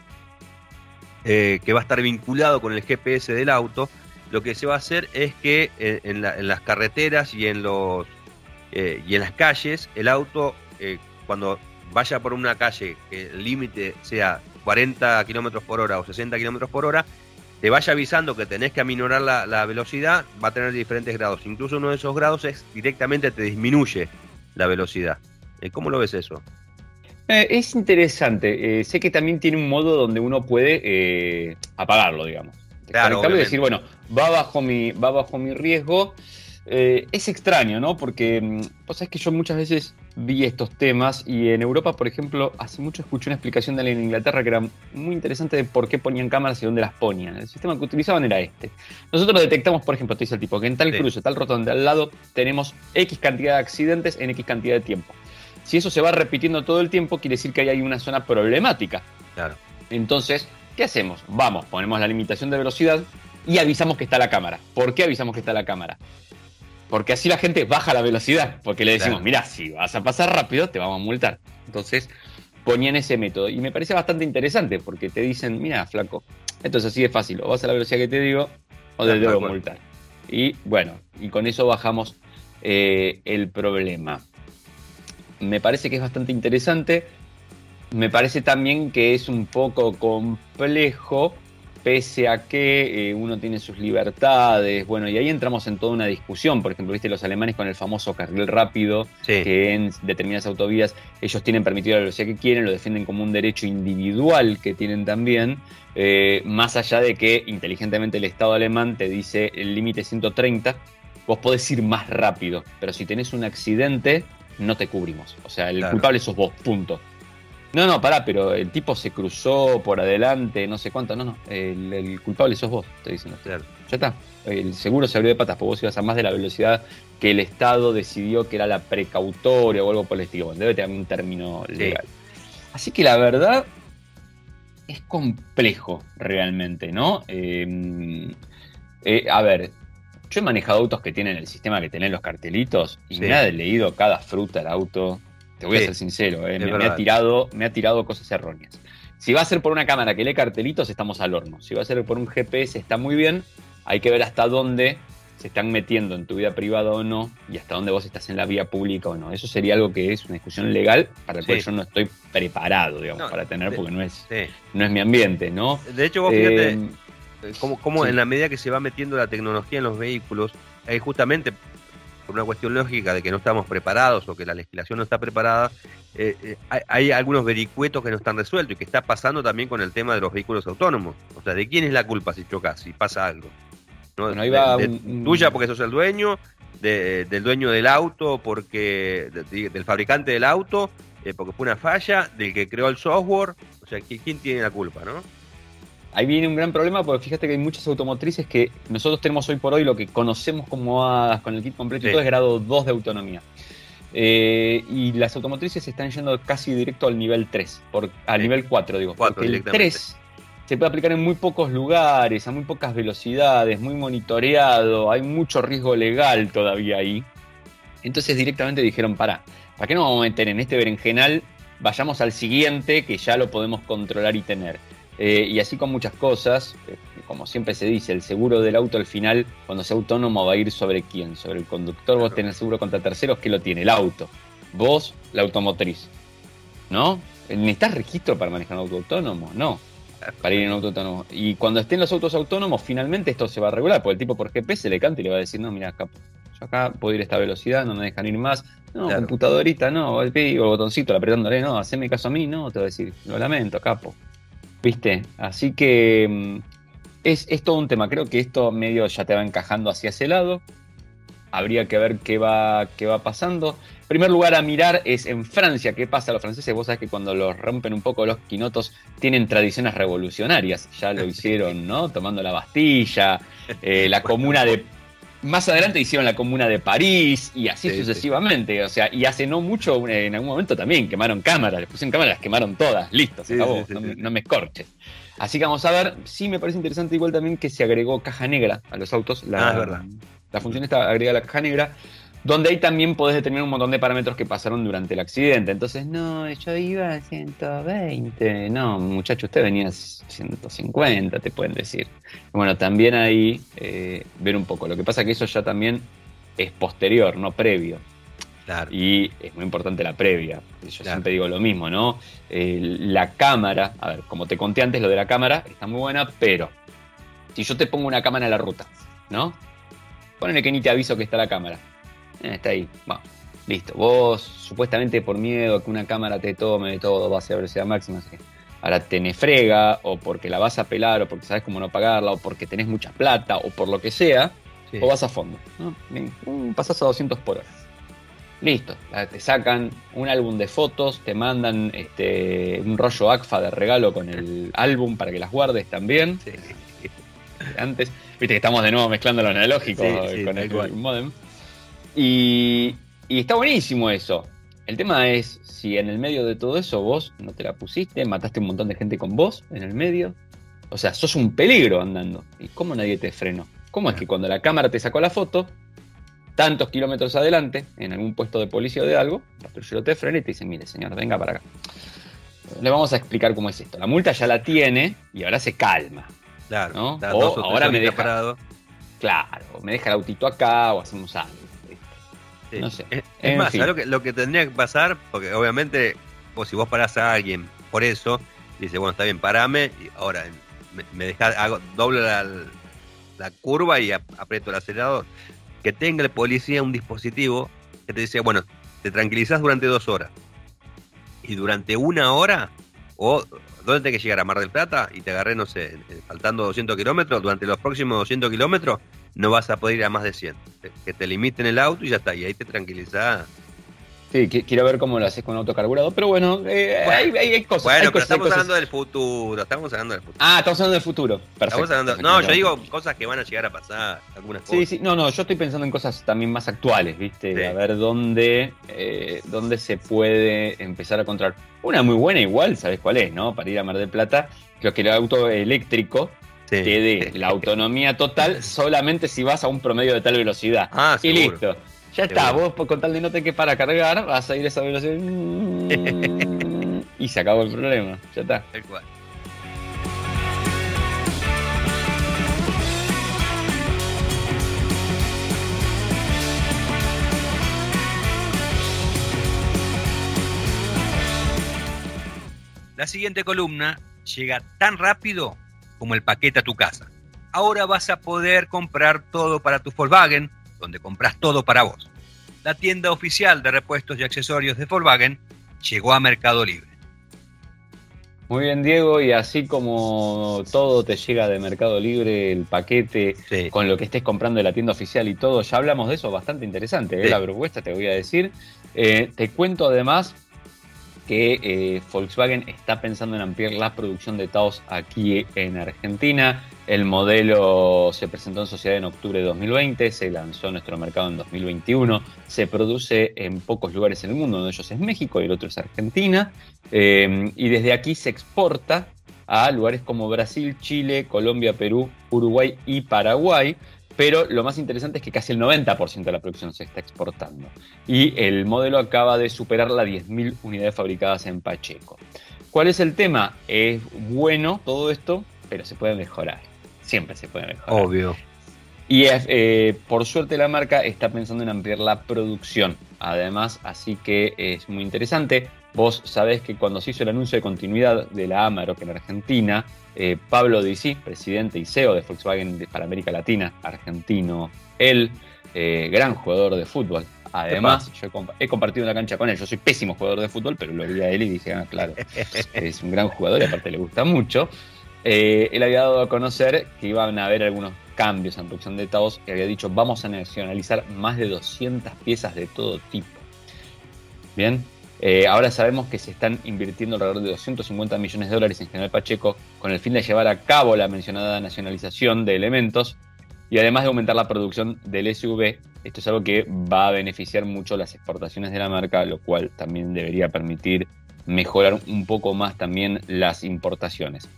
que va a estar vinculado con el GPS del auto, lo que se va a hacer es que en, las carreteras y en, los, y en las calles, el auto, cuando vaya por una calle que el límite sea 40 kilómetros por hora o 60 kilómetros por hora, te vaya avisando que tenés que aminorar la, velocidad, va a tener diferentes grados. Incluso uno de esos grados es directamente te disminuye la velocidad. Eh, ¿Cómo lo ves eso? Eh, es interesante. Eh, sé que también tiene un modo donde uno puede apagarlo, digamos. Claro, y decir, bueno, va bajo mi, va bajo mi riesgo eh, es extraño, ¿no? Porque mm, vos sabés que yo muchas veces vi estos temas y en Europa, por ejemplo, hace mucho escuché una explicación de alguien en Inglaterra que era muy interesante de por qué ponían cámaras y dónde las ponían. El sistema que utilizaban era este. Nosotros detectamos, por ejemplo, te dice el tipo, que en tal cruce, tal rotonda al lado, tenemos X cantidad de accidentes en X cantidad de tiempo. Si eso se va repitiendo todo el tiempo, quiere decir que ahí hay una zona problemática. Claro. Entonces, ¿qué hacemos? Vamos, ponemos la limitación de velocidad y avisamos que está la cámara. ¿Por qué avisamos que está la cámara? Porque así la gente baja la velocidad, porque le decimos, mira, si vas a pasar rápido, te vamos a multar. Entonces ponían ese método. Y me parece bastante interesante, porque te dicen, mira, flaco, entonces así es fácil, o vas a la velocidad que te digo, o te debo multar. Y bueno, y con eso bajamos eh, el problema. Me parece que es bastante interesante. Me parece también que es un poco complejo pese a que eh, uno tiene sus libertades, bueno, y ahí entramos en toda una discusión, por ejemplo, viste los alemanes con el famoso carril rápido, que en determinadas autovías ellos tienen permitido la velocidad que quieren, lo defienden como un derecho individual que tienen también, eh, más allá de que inteligentemente el Estado alemán te dice el límite 130, vos podés ir más rápido, pero si tenés un accidente, no te cubrimos, o sea, el culpable sos vos, punto. No, no, pará, pero el tipo se cruzó por adelante, no sé cuánto. No, no, el, culpable sos vos, estoy diciendo. Claro. Ya está. El seguro se abrió de patas, porque vos ibas a más de la velocidad que el Estado decidió que era la precautoria o algo por el estilo. debe tener un término legal. Así que la verdad es complejo realmente, ¿no? Em, eh, a ver, yo he manejado autos que tienen el sistema que tienen los cartelitos y me ha leído cada fruta del auto te voy a ser sincero, eh, me, ha tirado, me ha tirado cosas erróneas. Si va a ser por una cámara que lee cartelitos, estamos al horno. Si va a ser por un GPS, está muy bien. Hay que ver hasta dónde se están metiendo en tu vida privada o no y hasta dónde vos estás en la vía pública o no. Eso sería algo que es una discusión legal para la cual yo no estoy preparado, digamos, para tener, porque no es, no es mi ambiente, ¿no? De hecho, vos fíjate eh, cómo, en la medida que se va metiendo la tecnología en los vehículos, hay justamente por una cuestión lógica de que no estamos preparados o que la legislación no está preparada, eh, eh, hay, algunos vericuetos que no están resueltos y que está pasando también con el tema de los vehículos autónomos. O sea, ¿de quién es la culpa si chocas, si pasa algo? tuya porque sos el dueño, del dueño del auto porque del fabricante del auto eh, porque fue una falla, del que creó el software. O sea, ¿quién tiene la culpa, no? Ahí viene un gran problema porque fíjate que hay muchas automotrices que nosotros tenemos hoy por hoy lo que conocemos como hadas con el kit completo y todo es grado 2 de autonomía. Eh, y las automotrices están yendo casi directo al nivel 3, por, al nivel 4 digo, porque el 3 se puede aplicar en muy pocos lugares, a muy pocas velocidades, muy monitoreado, hay mucho riesgo legal todavía ahí. Entonces directamente dijeron, para, ¿para qué no vamos a meter en este berenjenal? Vayamos al siguiente que ya lo podemos controlar y tener. Eh, y así con muchas cosas, eh, como siempre se dice, el seguro del auto al final, cuando sea autónomo, va a ir sobre quién, sobre el conductor, vos tenés seguro contra terceros, que lo tiene? El auto. Vos, la automotriz. ¿No? ¿Necesitas registro para manejar un auto autónomo? No. Para ir en un auto autónomo. Y cuando estén los autos autónomos, finalmente esto se va a regular, porque el tipo por GPS le canta y le va a decir, no, mira, acá, yo acá puedo ir a esta velocidad, no me dejan ir más. No, computadorita, no, el botoncito, apretándole, no, haceme caso a mí, no, te va a decir, lo lamento, capo. ¿Viste? Así que mm, es, todo un tema. Creo que esto medio ya te va encajando hacia ese lado. Habría que ver qué va, qué va pasando. En primer lugar a mirar es en Francia. ¿Qué pasa? Los franceses, vos sabés que cuando los rompen un poco los quinotos, tienen tradiciones revolucionarias. Ya lo hicieron, ¿no? Tomando la Bastilla, eh, la comuna de más adelante hicieron la comuna de París y así sucesivamente. O sea, y hace no mucho, en algún momento también quemaron cámaras, les pusieron cámaras, las quemaron todas, listo, se acabó, no, me escorches. Así que vamos a ver, sí me parece interesante igual también que se agregó caja negra a los autos. La, ah, verdad. La función está agregada la caja negra donde ahí también podés determinar un montón de parámetros que pasaron durante el accidente. Entonces, no, yo iba a 120. No, muchacho, usted venía a 150, te pueden decir. Bueno, también ahí eh, ver un poco. Lo que pasa es que eso ya también es posterior, no previo. Claro. Y es muy importante la previa. Yo siempre digo lo mismo, ¿no? la cámara, a ver, como te conté antes, lo de la cámara está muy buena, pero si yo te pongo una cámara en la ruta, ¿no? Ponele que ni te aviso que está la cámara está ahí. Va, listo. Vos, supuestamente por miedo a que una cámara te tome de todo, va a ser velocidad máxima. Ahora te frega, o porque la vas a pelar, o porque sabes cómo no pagarla, o porque tenés mucha plata, o por lo que sea, o vas a fondo. ¿no? Pasás a 200 por hora. Listo, te sacan un álbum de fotos, te mandan este, un rollo ACFA de regalo con el álbum para que las guardes también. Antes, viste que estamos de nuevo mezclando lo analógico con el modem. Y, está buenísimo eso. El tema es si en el medio de todo eso vos no te la pusiste, mataste un montón de gente con vos en el medio. O sea, sos un peligro andando. ¿Y cómo nadie te frenó? ¿Cómo es que cuando la cámara te sacó la foto, tantos kilómetros adelante, en algún puesto de policía o de algo, la patrullero te frena y te dice, mire señor, venga para acá. Le vamos a explicar cómo es esto. La multa ya la tiene y ahora se calma. Claro. ¿no? O ahora me deja... Parado. Claro, me deja el autito acá o hacemos algo. No sé. Es, más, lo que, lo que tendría que pasar? Porque obviamente, o si vos parás a alguien por eso, dice, bueno, está bien, parame, y ahora me, me deja, hago, doble la, la curva y aprieto el acelerador. Que tenga el policía un dispositivo que te dice, bueno, te tranquilizás durante dos horas. Y durante una hora, o ¿dónde tenés que llegar? A Mar del Plata y te agarré, no sé, faltando 200 kilómetros, durante los próximos 200 kilómetros no vas a poder ir a más de 100. Que te limiten el auto y ya está, y ahí te tranquilizás. Sí, quiero ver cómo lo haces con auto carburado, pero bueno, eh, hay, cosas. Bueno, pero estamos hablando del futuro, estamos hablando del futuro. Ah, estamos hablando del futuro, perfecto. no, yo digo cosas que van a llegar a pasar, algunas cosas. Sí, sí, no, no, yo estoy pensando en cosas también más actuales, ¿viste? A ver dónde, eh, dónde se puede empezar a controlar. Una muy buena igual, ¿sabes cuál es, no? Para ir a Mar del Plata, creo que el auto eléctrico te dé la autonomía total solamente si vas a un promedio de tal velocidad. Ah, y listo. Ya está, vos con tal de no te que para cargar, vas a ir a esa velocidad. y se acabó el problema. Ya está. Tal cual. La siguiente columna llega tan rápido como el paquete a tu casa. Ahora vas a poder comprar todo para tu Volkswagen, donde compras todo para vos. La tienda oficial de repuestos y accesorios de Volkswagen llegó a Mercado Libre. Muy bien, Diego, y así como todo te llega de Mercado Libre, el paquete con lo que estés comprando de la tienda oficial y todo, ya hablamos de eso, bastante interesante, ¿eh? la propuesta, te voy a decir. Eh, te cuento además que eh, Volkswagen está pensando en ampliar la producción de Taos aquí en Argentina. El modelo se presentó en sociedad en octubre de 2020, se lanzó en nuestro mercado en 2021, se produce en pocos lugares en el mundo, uno de ellos es México y el otro es Argentina, eh, y desde aquí se exporta a lugares como Brasil, Chile, Colombia, Perú, Uruguay y Paraguay pero lo más interesante es que casi el 90% de la producción se está exportando. Y el modelo acaba de superar las 10.000 unidades fabricadas en Pacheco. ¿Cuál es el tema? Es bueno todo esto, pero se puede mejorar. Siempre se puede mejorar. Obvio. Y eh, por suerte la marca está pensando en ampliar la producción. Además, así que es muy interesante. Vos sabés que cuando se hizo el anuncio de continuidad de la Amarok en Argentina, eh, Pablo Dizzi, presidente y CEO de Volkswagen para América Latina, argentino, él, eh, gran jugador de fútbol. Además, yo he compartido una cancha con él. Yo soy pésimo jugador de fútbol, pero lo vi a él y dije, ah, claro, es un gran jugador y aparte le gusta mucho. Eh, él había dado a conocer que iban a haber algunos cambios en producción de Taos y había dicho, vamos a nacionalizar más de 200 piezas de todo tipo. Bien, eh, ahora sabemos que se están invirtiendo alrededor de 250 millones de dólares en General Pacheco con el fin de llevar a cabo la mencionada nacionalización de elementos y además de aumentar la producción del SUV. Esto es algo que va a beneficiar mucho las exportaciones de la marca, lo cual también debería permitir mejorar un poco más también las importaciones.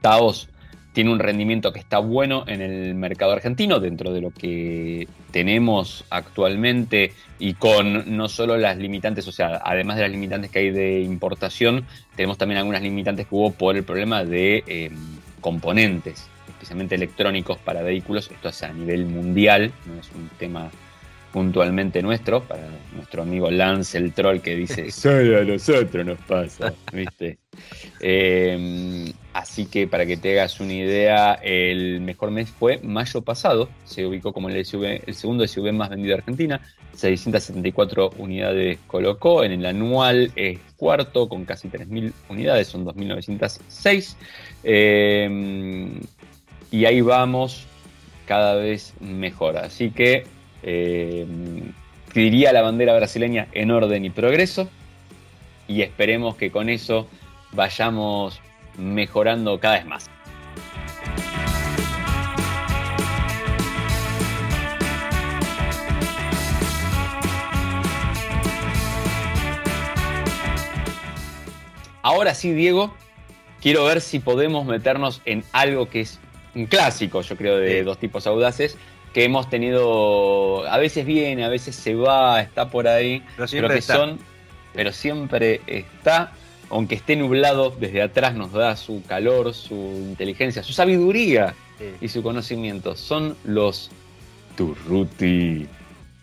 Taos tiene un rendimiento que está bueno en el mercado argentino, dentro de lo que tenemos actualmente y con no solo las limitantes, o sea, además de las limitantes que hay de importación, tenemos también algunas limitantes que hubo por el problema de em, componentes, especialmente electrónicos para vehículos. Esto es a nivel mundial, no es un tema puntualmente nuestro, para nuestro amigo Lance el troll que dice, solo a nosotros nos pasa, ¿viste? Em, así que para que te hagas una idea, el mejor mes fue mayo pasado, se ubicó como el, el segundo SUV más vendido de Argentina, 674 unidades colocó, en el anual es cuarto con casi 3.000 unidades, son 2.906. Em, y ahí vamos cada vez mejor, así que eh, diría la bandera brasileña en orden y progreso. Y esperemos que con eso vayamos mejorando cada vez más. Ahora sí, Diego, quiero ver si podemos meternos en algo que es un clásico, yo creo, de dos tipos audaces, que hemos tenido, a veces viene, a veces se va, está por ahí, pero siempre está. son, pero siempre está, aunque esté nublado, desde atrás nos da su calor, su inteligencia, su sabiduría y su conocimiento. Son los Turruti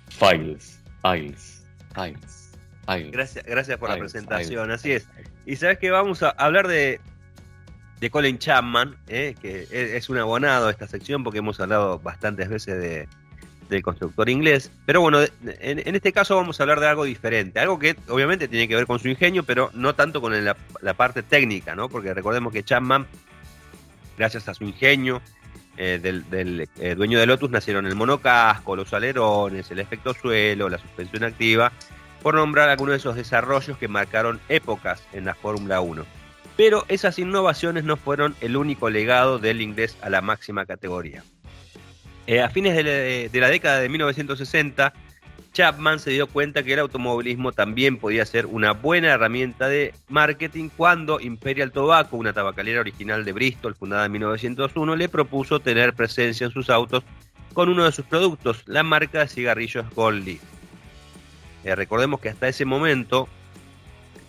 Files, Files, Files. Files. Gracias, gracias por la presentación, así es. Y sabes que vamos a hablar de de Colin Chapman, eh, que es un abonado a esta sección porque hemos hablado bastantes veces de, del constructor inglés. Pero bueno, en, este caso vamos a hablar de algo diferente, algo que obviamente tiene que ver con su ingenio, pero no tanto con la, parte técnica, ¿no? Porque recordemos que Chapman, gracias a su ingenio, eh, del, eh, dueño de Lotus nacieron el monocasco, los alerones, el efecto suelo, la suspensión activa, por nombrar algunos de esos desarrollos que marcaron épocas en la Fórmula 1. Pero esas innovaciones no fueron el único legado del inglés a la máxima categoría. Eh, a fines de la, década de 1960, Chapman se dio cuenta que el automovilismo también podía ser una buena herramienta de marketing cuando Imperial Tobacco, una tabacalera original de Bristol fundada en 1901, le propuso tener presencia en sus autos con uno de sus productos, la marca de cigarrillos Gold. Eh, recordemos que hasta ese momento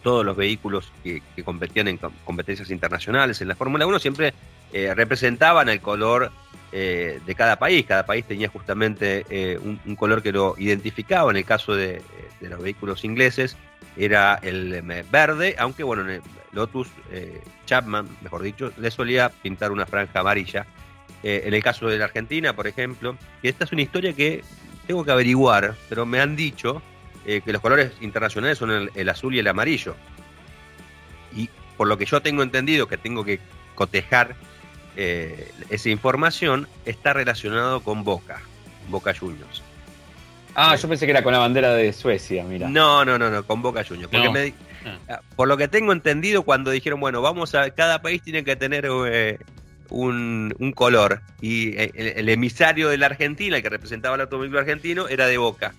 todos los vehículos que, competían en competencias internacionales en la Fórmula 1 siempre eh, representaban el color eh, de cada país. Cada país tenía justamente eh, un, color que lo identificaba. En el caso de, los vehículos ingleses era el verde, aunque bueno, Lotus, eh, Chapman, mejor dicho, le solía pintar una franja amarilla. En el caso de la Argentina, por ejemplo, y esta es una historia que tengo que averiguar, pero me han dicho que los colores internacionales son el, azul y el amarillo. Y por lo que yo tengo entendido, que tengo que cotejar esa información, está relacionado con Boca, Boca Juniors. Ah, yo pensé que era con la bandera de Suecia, mira. No, no, no, no, con Boca Juniors. Porque ah. Ah, por lo que tengo entendido, cuando dijeron, bueno, vamos a. Cada país tiene que tener eh, un, color. Y eh, el, emisario de la Argentina, el que representaba el automóvil argentino, era de Boca.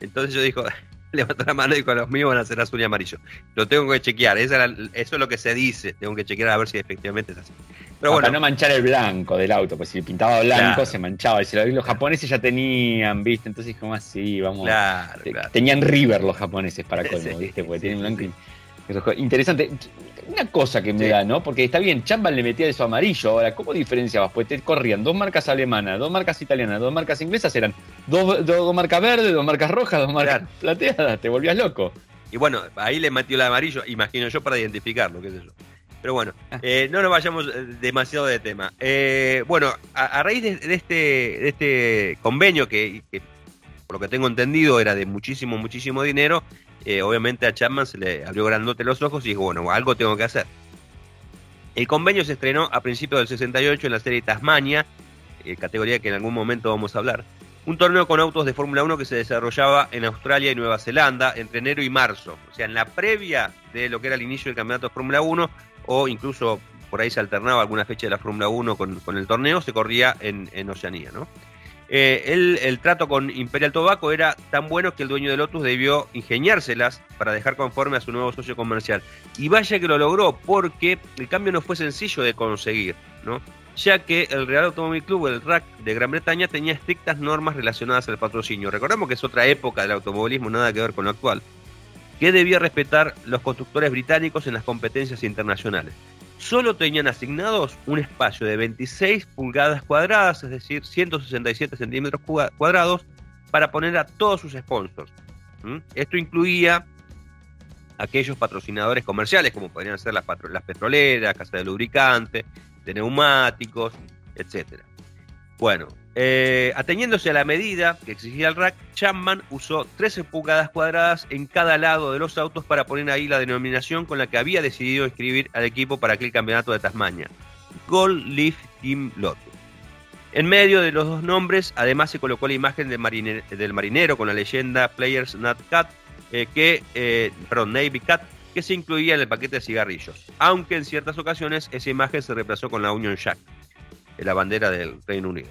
Entonces yo dijo, levantó la mano y con los míos van a ser azul y amarillo. Lo tengo que chequear, eso es lo que se dice. Tengo que chequear a ver si efectivamente es así. Pero Para no manchar el blanco del auto, pues si pintaba blanco se manchaba. Y si los japoneses ya tenían, ¿viste? Entonces, como así, vamos. Claro, Tenían River los japoneses para colmo, ¿viste? Porque tienen blanco y. Interesante. Una cosa que me da, ¿no? Porque está bien, Chamban le metía eso amarillo. Ahora, ¿cómo diferenciabas? Pues te corrían dos marcas alemanas, dos marcas italianas, dos marcas inglesas, eran dos, dos, marcas verdes, dos marcas rojas, dos marcas plateadas. Te volvías loco. Y bueno, ahí le metió el amarillo, imagino yo, para identificarlo, qué sé yo. Pero bueno, ah. eh, no nos vayamos eh, demasiado de tema. Eh, bueno, a, raíz de, este, de este convenio que, por lo que tengo entendido, era de muchísimo, muchísimo dinero, obviamente a Chapman se le abrió grandote los ojos y dijo, bueno, algo tengo que hacer. El convenio se estrenó a principios del 68 en la serie Tasmania, categoría que en algún momento vamos a hablar. Un torneo con autos de Fórmula 1 que se desarrollaba en Australia y Nueva Zelanda entre enero y marzo. O sea, en la previa de lo que era el inicio del campeonato de Fórmula 1, o incluso por ahí se alternaba alguna fecha de la Fórmula 1 con, el torneo, se corría en, Oceanía. ¿no? Eh, el, trato con Imperial Tobacco era tan bueno que el dueño de Lotus debió ingeniárselas para dejar conforme a su nuevo socio comercial. Y vaya que lo logró, porque el cambio no fue sencillo de conseguir, ¿no? ya que el Real Automóvil Club, el RAC de Gran Bretaña, tenía estrictas normas relacionadas al patrocinio. Recordemos que es otra época del automovilismo, nada que ver con lo actual que debía respetar los constructores británicos en las competencias internacionales. Solo tenían asignados un espacio de 26 pulgadas cuadradas, es decir, 167 centímetros cuadrados, para poner a todos sus sponsors. Esto incluía aquellos patrocinadores comerciales, como podrían ser las, las petroleras, casas de lubricante, de neumáticos, etc. Bueno, eh, ateniéndose a la medida que exigía el rack, Chapman usó 13 pulgadas cuadradas en cada lado de los autos para poner ahí la denominación con la que había decidido inscribir al equipo para aquel campeonato de Tasmania, Gold Leaf Team Lotus. En medio de los dos nombres, además se colocó la imagen del, marinero con la leyenda Players Not Cat, eh, que, eh, perdón, Navy Cat, que se incluía en el paquete de cigarrillos, aunque en ciertas ocasiones esa imagen se reemplazó con la Union Jack, la bandera del Reino Unido.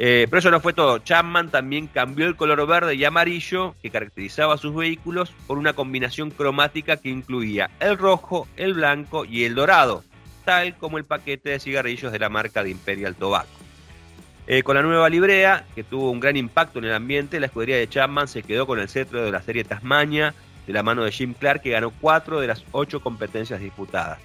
Eh, pero eso no fue todo. Chapman también cambió el color verde y amarillo que caracterizaba a sus vehículos por una combinación cromática que incluía el rojo, el blanco y el dorado, tal como el paquete de cigarrillos de la marca de Imperial Tobacco. Eh, con la nueva librea, que tuvo un gran impacto en el ambiente, la escudería de Chapman se quedó con el cetro de la serie Tasmania de la mano de Jim Clark, que ganó cuatro de las ocho competencias disputadas.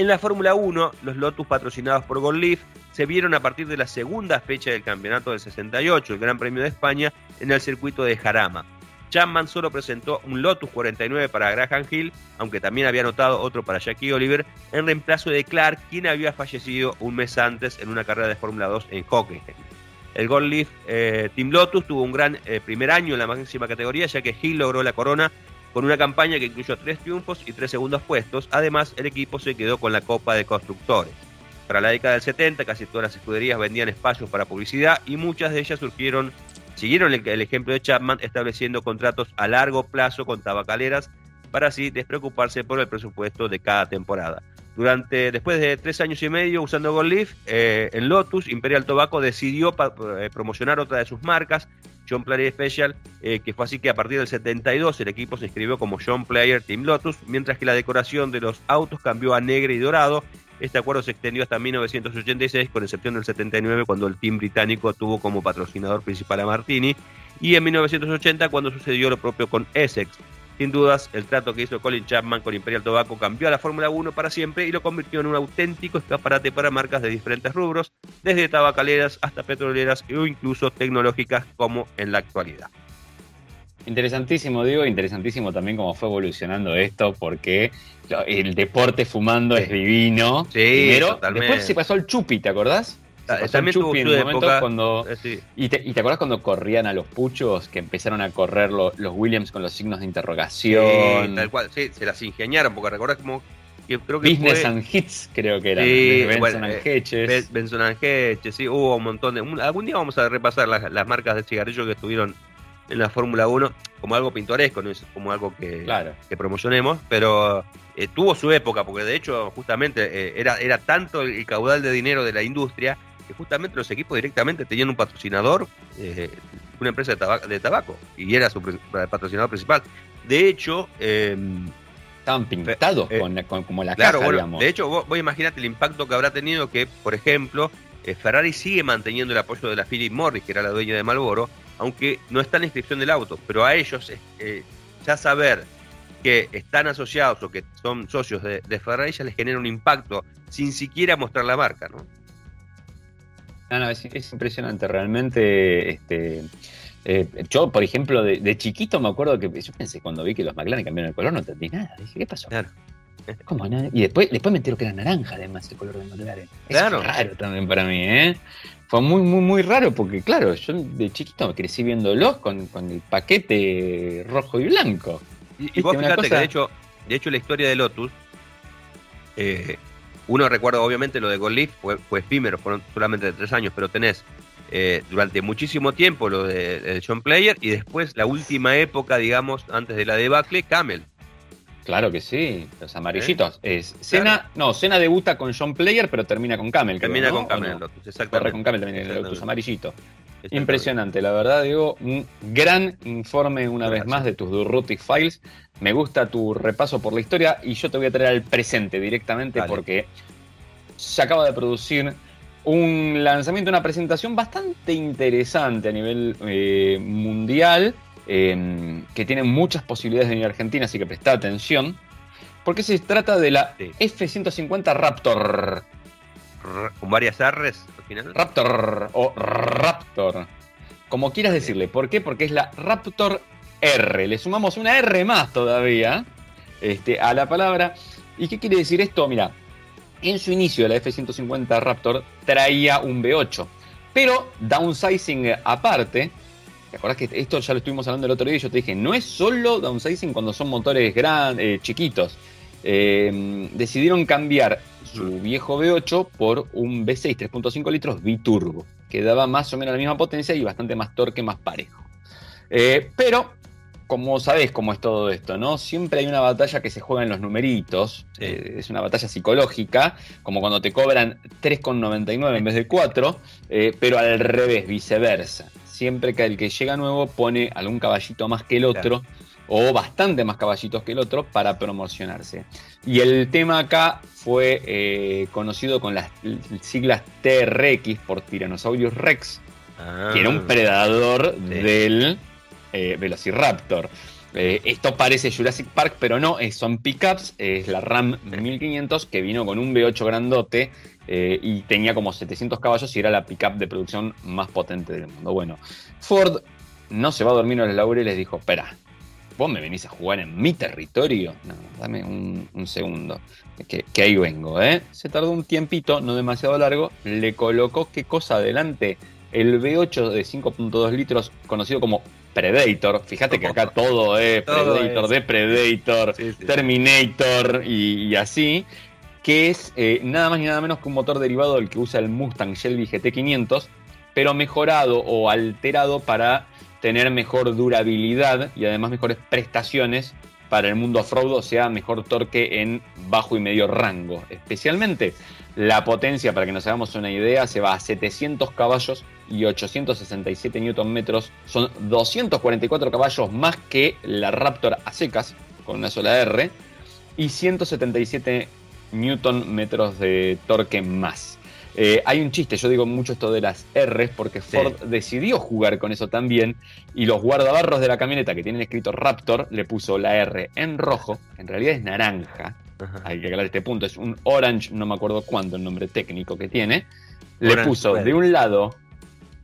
En la Fórmula 1, los Lotus patrocinados por Gold Leaf se vieron a partir de la segunda fecha del campeonato del 68, el Gran Premio de España, en el circuito de Jarama. Chapman solo presentó un Lotus 49 para Graham Hill, aunque también había anotado otro para Jackie Oliver, en reemplazo de Clark, quien había fallecido un mes antes en una carrera de Fórmula 2 en Hockenheim. El Gold Leaf eh, Team Lotus tuvo un gran eh, primer año en la máxima categoría, ya que Hill logró la corona con una campaña que incluyó tres triunfos y tres segundos puestos. Además, el equipo se quedó con la Copa de Constructores. Para la década del 70, casi todas las escuderías vendían espacios para publicidad y muchas de ellas surgieron, siguieron el, ejemplo de Chapman, estableciendo contratos a largo plazo con tabacaleras para así despreocuparse por el presupuesto de cada temporada. Durante, después de tres años y medio usando Gold Leaf, eh, en Lotus, Imperial Tobacco decidió eh, promocionar otra de sus marcas, John Player Special, eh, que fue así que a partir del 72 el equipo se inscribió como John Player Team Lotus, mientras que la decoración de los autos cambió a negro y dorado este acuerdo se extendió hasta 1986, con excepción del 79, cuando el team británico tuvo como patrocinador principal a Martini, y en 1980, cuando sucedió lo propio con Essex. Sin dudas, el trato que hizo Colin Chapman con Imperial Tobacco cambió a la Fórmula 1 para siempre y lo convirtió en un auténtico escaparate para marcas de diferentes rubros, desde tabacaleras hasta petroleras o incluso tecnológicas como en la actualidad. Interesantísimo, digo, interesantísimo también cómo fue evolucionando esto, porque el deporte fumando es divino. Sí, después se pasó al chupi, ¿te acordás? También tuvo su época. Cuando, eh, y, te, ¿Y te acordás cuando corrían a los puchos, que empezaron a correr los Williams con los signos de interrogación? Sí, tal cual, sí, se las ingeniaron, porque recordás como creo que Business and Hits, creo que era. Sí, Benson and eh, Hedges. Benson and Hedges, sí, hubo un montón de. algún día vamos a repasar las, marcas de cigarrillos que estuvieron en la Fórmula 1 como algo pintoresco, no es como algo que, que promocionemos, pero eh, tuvo su época, porque de hecho, justamente eh, era, era tanto el caudal de dinero de la industria que justamente los equipos directamente tenían un patrocinador, una empresa de tabaco, y era su patrocinador principal. De hecho, em, estaban pintados eh, con, como la claro, De hecho, vos, vos imaginate el impacto que habrá tenido que, por ejemplo, eh, Ferrari sigue manteniendo el apoyo de la Philip Morris, que era la dueña de Marlboro, aunque no está en la inscripción del auto, pero a ellos eh, ya saber que están asociados o que son socios de, Ferrari ya les genera un impacto sin siquiera mostrar la marca, ¿no? No, no, es, es impresionante, realmente este, eh, yo, por ejemplo, de, chiquito me acuerdo que yo pensé cuando vi que los McLaren cambiaron el color, no entendí nada. Dije, ¿qué pasó? Claro. ¿Cómo? Y después, después me entero que era naranja, además, el color de McLaren. Claro. Es raro también para mí, ¿eh? Fue muy, muy, muy raro porque, claro, yo de chiquito me crecí viéndolos con, con el paquete rojo y blanco. Y, vos fíjate que, de hecho, de hecho, la historia de Lotus, eh, uno recuerda, obviamente, lo de Gold Leaf, fue, fue efímero, fueron solamente de tres años, pero tenés eh, durante muchísimo tiempo lo de, John Player y después la última época, digamos, antes de la debacle, Camel. Claro que sí, los amarillitos. ¿Eh? Es Cena, no, Cena debuta con John Player, pero termina con Camel. Termina con Camel, Corre con Camel también, Lotus Impresionante, la verdad, digo, un gran informe una vez más de tus Durruti Files. Me gusta tu repaso por la historia y yo te voy a traer al presente directamente porque se acaba de producir un lanzamiento, una presentación bastante interesante a nivel eh, mundial, em, que tiene muchas posibilidades de venir a Argentina, así que presta atención, porque se trata de la F-150 Raptor. ¿Con varias R's final? Raptor o Raptor. Como quieras decirle. ¿Por qué? Porque es la Raptor R. Le sumamos una R más todavía este, a la palabra. ¿Y qué quiere decir esto? Mira, en su inicio la F-150 Raptor traía un V8, pero downsizing aparte, ¿te acuerdas que esto ya lo estuvimos hablando el otro día? Y yo te dije, no es solo downsizing cuando son motores grandes, eh, chiquitos. Eh, decidieron cambiar su viejo V8 por un V6 3.5 litros biturbo, que daba más o menos la misma potencia y bastante más torque, más parejo. Eh, pero como sabés cómo es todo esto, ¿no? Siempre hay una batalla que se juega en los numeritos, eh, es una batalla psicológica, como cuando te cobran 3,99 en vez de 4, eh, pero al revés, viceversa. Siempre que el que llega nuevo pone algún caballito más que el otro, o bastante más caballitos que el otro, para promocionarse. Y el tema acá fue eh, conocido con las siglas TRX por Tyrannosaurus Rex, que era un ah. predador del eh, Velociraptor. Eh, esto parece Jurassic Park, pero no, son pickups. Es la Ram 1500 que vino con un V8 grandote eh, y tenía como 700 caballos y era la pickup de producción más potente del mundo. Bueno, Ford no se va a dormir en los laureles, dijo: Espera, vos me venís a jugar en mi territorio. No, dame un, segundo, que, que, ahí vengo, ¿eh? Se tardó un tiempito, no demasiado largo. Le colocó qué cosa adelante. El V8 de 5.2 litros, conocido como Predator. Fíjate que acá todo es Predator, de Predator, Terminator y, así. Que es eh, nada más ni nada menos que un motor derivado del que usa el Mustang Shelby GT500, pero mejorado o alterado para tener mejor durabilidad y además mejores prestaciones para el mundo off-road, o sea, mejor torque en bajo y medio rango. Especialmente la potencia, para que nos hagamos una idea, se va a 700 caballos y 867 Nm. Son 244 caballos más que la Raptor a secas, con una sola R, y 177 Nm de torque más. Eh, hay un chiste, yo digo mucho esto de las R's porque Ford decidió jugar con eso también y los guardabarros de la camioneta que tienen escrito Raptor le puso la R en rojo, en realidad es naranja, hay que aclarar este punto, es un orange, no me acuerdo cuánto el nombre técnico que tiene, le puso de un lado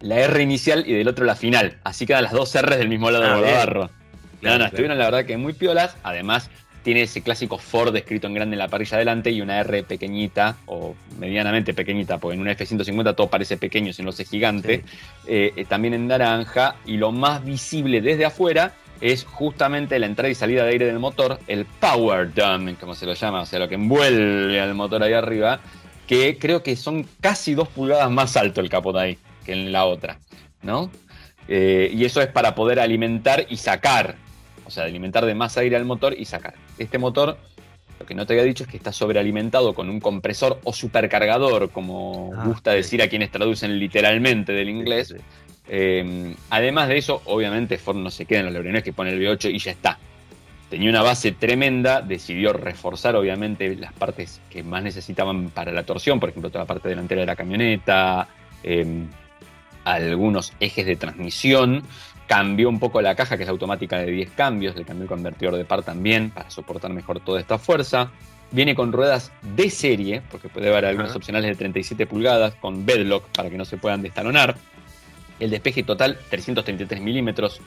la R inicial y del otro la final, así quedan las dos R's del mismo lado del ah, guardabarro. no, no, estuvieron la verdad que muy piolas. Además, tiene ese clásico Ford escrito en grande en la parrilla adelante y una R pequeñita o medianamente pequeñita, porque en una F-150 todo parece pequeño, si no es gigante, eh, eh, también en naranja y lo más visible desde afuera es justamente la entrada y salida de aire del motor, el Power Dome, como se lo llama, o sea, lo que envuelve al motor ahí arriba, que creo que son casi dos pulgadas más alto el capot ahí que en la otra, ¿no? Eh, y eso es para poder alimentar y sacar o sea, alimentar de más aire al motor y sacar. Este motor, lo que no te había dicho es que está sobrealimentado con un compresor o supercargador, como ah, gusta decir a quienes traducen literalmente del inglés. Eh, además de eso, obviamente Ford no se queda en la es que pone el V8 y ya está. Tenía una base tremenda, decidió reforzar obviamente las partes que más necesitaban para la torsión, por ejemplo, toda la parte delantera de la camioneta, eh, algunos ejes de transmisión, Cambió un poco la caja, que es automática de 10 cambios, le cambió el convertidor de par también para soportar mejor toda esta fuerza. Viene con ruedas de serie, porque puede haber algunas opcionales de 37 pulgadas, con bedlock para que no se puedan destalonar. El despeje total 333 milímetros.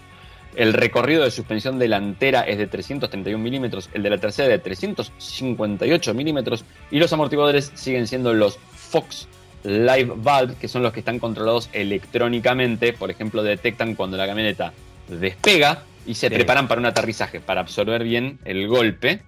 El recorrido de suspensión delantera es de 331 milímetros, el de la trasera de 358 milímetros y los amortiguadores siguen siendo los Fox Live Valve, que son los que están controlados electrónicamente, por ejemplo, detectan cuando la camioneta despega y se preparan para un aterrizaje, para absorber bien el golpe,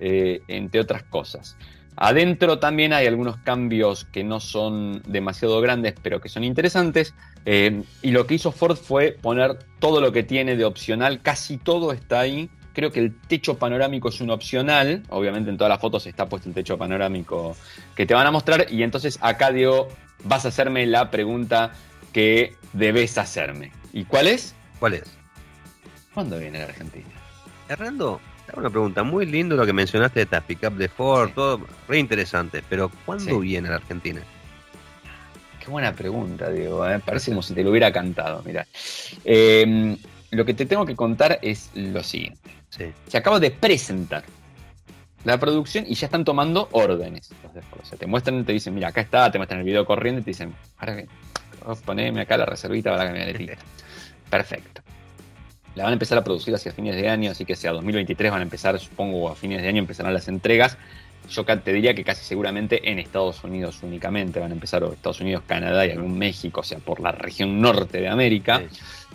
eh, entre otras cosas. Adentro también hay algunos cambios que no son demasiado grandes, pero que son interesantes. Eh, y lo que hizo Ford fue poner todo lo que tiene de opcional, casi todo está ahí Creo que el techo panorámico es un opcional. Obviamente en todas las fotos está puesto el techo panorámico que te van a mostrar. Y entonces acá, Diego, vas a hacerme la pregunta que debes hacerme. ¿Y cuál es? ¿Cuál es? ¿Cuándo viene la Argentina? Hernando, una pregunta. Muy lindo lo que mencionaste de esta pickup de Ford, todo re interesante. Pero ¿cuándo viene la Argentina? Qué buena pregunta, Diego. ¿eh? Parece como si te lo hubiera cantado. Mira. Eh, lo que te tengo que contar es lo siguiente. Se acaba de presentar la producción y ya están tomando órdenes. O sea, te muestran, te dicen, mira, acá está, te muestran el video corriendo y te dicen, ahora que poneme acá la reservita para la camionetita. Perfecto. La van a empezar a producir hacia fines de año, así que hacia 2023 van a empezar, supongo, a fines de año empezarán las entregas. Yo te diría que casi seguramente en Estados Unidos únicamente van a empezar, o Estados Unidos, Canadá y algún México, o sea, por la región norte de América.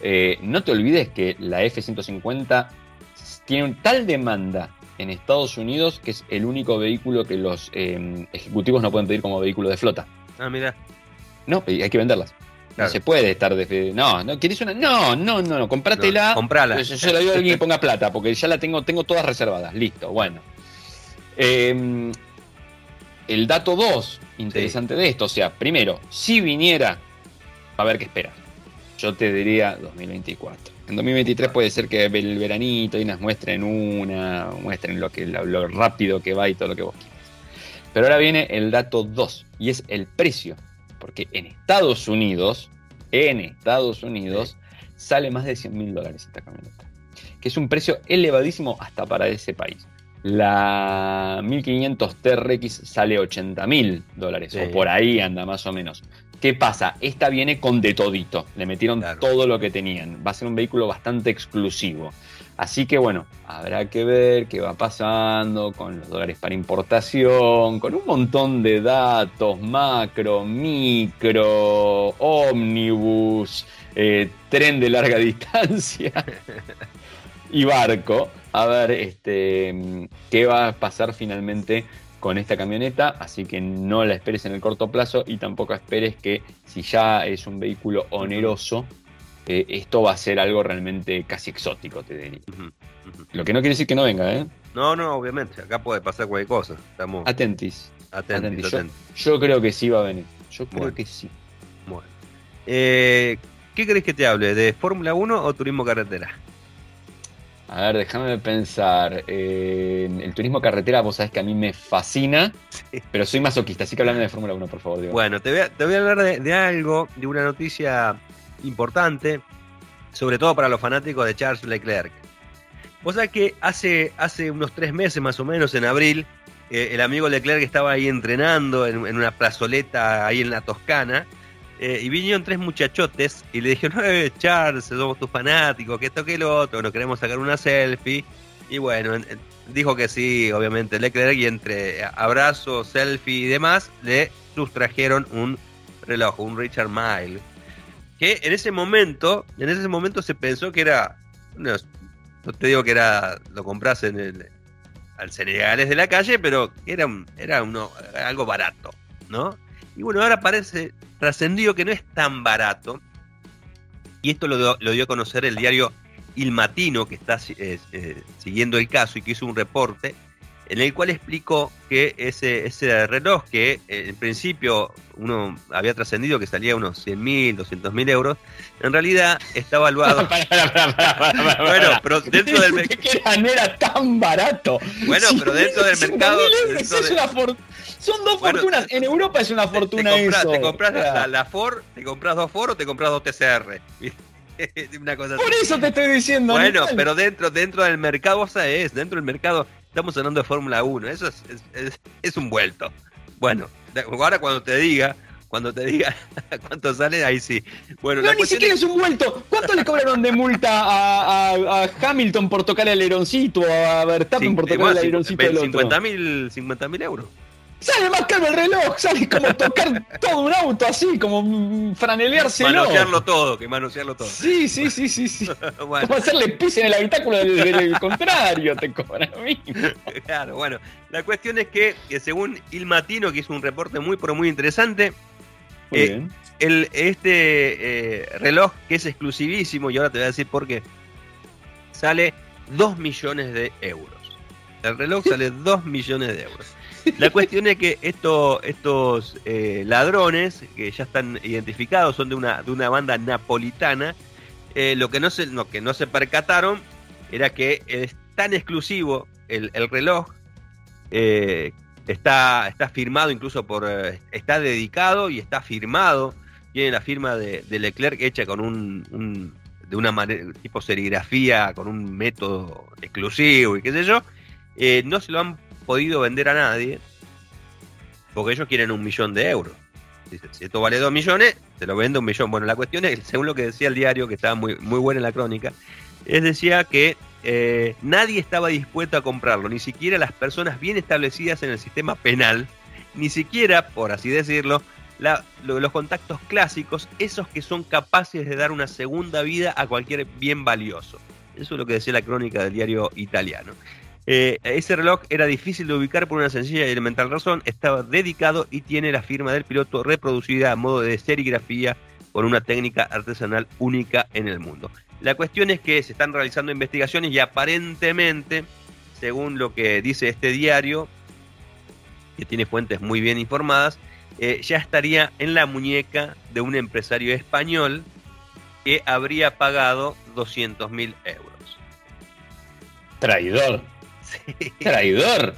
Eh, no te olvides que la F-150 tiene tal demanda en Estados Unidos que es el único vehículo que los em, ejecutivos no pueden pedir como vehículo de flota. Ah, mira. No, hay que venderlas. No se puede estar desde. No, no, ¿quieres una? No, no, no, no, comprátela. comprala. Yo, la digo a alguien que ponga plata, porque ya la tengo, tengo todas reservadas. Listo, bueno. Em, el dato 2, interesante de esto, o sea, primero, si viniera, a ver qué esperar. Yo te diría 2024. En 2023 puede ser que el veranito y nos muestren una, muestren lo, que, lo, rápido que va y todo lo que vos quieras. Pero ahora viene el dato 2 y es el precio. Porque en Estados Unidos, en Estados Unidos, sale más de 100 mil dólares esta camioneta. Que es un precio elevadísimo hasta para ese país. La 1500 TRX sale 80 mil dólares, o por ahí anda más o menos. ¿Qué pasa? Esta viene con de todito. Le metieron todo lo que tenían. Va a ser un vehículo bastante exclusivo. Así que bueno, habrá que ver qué va pasando con los dólares para importación, con un montón de datos, macro, micro, ómnibus, eh, tren de larga distancia y barco. A ver este, qué va a pasar finalmente con esta camioneta, así que no la esperes en el corto plazo y tampoco esperes que si ya es un vehículo oneroso, eh, esto va a ser algo realmente casi exótico, te diría. Lo que no quiere decir que no venga, ¿eh? No, no, obviamente, acá puede pasar cualquier cosa. Estamos... Atentis. Atentis. Yo, creo que sí va a venir. Yo creo que sí. Bueno. Eh, ¿Qué crees que te hable? ¿De Fórmula 1 o turismo carretera? A ver, déjame pensar. el turismo carretera, vos sabés que a mí me fascina, pero soy masoquista, así que hablame de Fórmula 1, por favor. Bueno, te voy a, hablar de, algo, de una noticia importante, sobre todo para los fanáticos de Charles Leclerc. Vos sabés que hace, hace unos tres meses más o menos, en abril, eh, el amigo Leclerc estaba ahí entrenando en, una plazoleta ahí en la Toscana, eh, y vinieron tres muchachotes y le dijeron, eh, Charles, somos tus fanáticos, que esto que lo otro, nos queremos sacar una selfie. Y bueno, dijo que sí, obviamente Leclerc, y entre abrazos, selfie y demás, le sustrajeron un reloj, un Richard Mille. Que en ese momento, en ese momento se pensó que era, no, te digo que era, lo compras en el, al Senegales de la calle, pero era, era uno, algo barato, ¿no? Y bueno, ahora parece trascendido que no es tan barato. Y esto lo, lo dio a conocer el diario Il Matino, que está eh, eh, siguiendo el caso y que hizo un reporte en el cual explicó que ese, ese reloj que eh, en principio uno había trascendido que salía unos 100 mil, 200 mil euros, en realidad está evaluado. bueno, pero dentro del mercado. no era tan barato. Bueno, pero dentro del mercado. Son dos fortunas. En Europa es una fortuna te, eso. Te compras la, la, Ford, te compras dos Ford o te compras dos TCR. una cosa Por eso te estoy diciendo. Bueno, pero dentro, dentro del mercado, o sea, es, dentro del mercado Estamos hablando de Fórmula 1, eso es, un vuelto. Bueno, ahora cuando te diga, cuando te diga cuánto sale, ahí sí. Bueno, no, ni siquiera es... un vuelto. ¿Cuánto le cobraron de multa a, Hamilton por tocar el aironcito, a Verstappen por tocar el aironcito del otro? 50 mil euros. Sale más caro el reloj, sale como tocar todo un auto así, como franeleárselo. Manosearlo todo, que manosearlo todo. Sí, sí, sí, sí, sí. bueno. Como hacerle pis en el habitáculo del, contrario, te cobran a mí. Claro, bueno. La cuestión es que, según Il Matino, que hizo un reporte muy, pero muy interesante, eh, El, este eh, reloj, que es exclusivísimo, y ahora te voy a decir por qué, sale 2 millones de euros. El reloj sale 2 millones de euros. La cuestión es que estos eh, ladrones, que ya están identificados, son de una, de una banda napolitana, eh, lo, que no se, que no se percataron era que es tan exclusivo el, reloj, eh, está, está firmado incluso por, está dedicado y está firmado, tiene la firma de, Leclerc hecha con un, de una manera, tipo serigrafía, con un método exclusivo y qué sé yo, no se lo han podido vender a nadie, porque ellos quieren un millón de euros. Dice, si esto vale dos millones, te lo vende un millón. Bueno, la cuestión es, según lo que decía el diario, que estaba muy, muy buena en la crónica, es decía que eh, nadie estaba dispuesto a comprarlo, ni siquiera las personas bien establecidas en el sistema penal, ni siquiera, por así decirlo, los contactos clásicos, esos que son capaces de dar una segunda vida a cualquier bien valioso. Eso es lo que decía la crónica del diario italiano. Eh, ese reloj era difícil de ubicar por una sencilla y elemental razón, estaba dedicado y tiene la firma del piloto reproducida a modo de serigrafía con una técnica artesanal única en el mundo. La cuestión es que se están realizando investigaciones y aparentemente, según lo que dice este diario, que tiene fuentes muy bien informadas, eh, ya estaría en la muñeca de un empresario español que habría pagado 200 mil euros. Traidor. Traidor.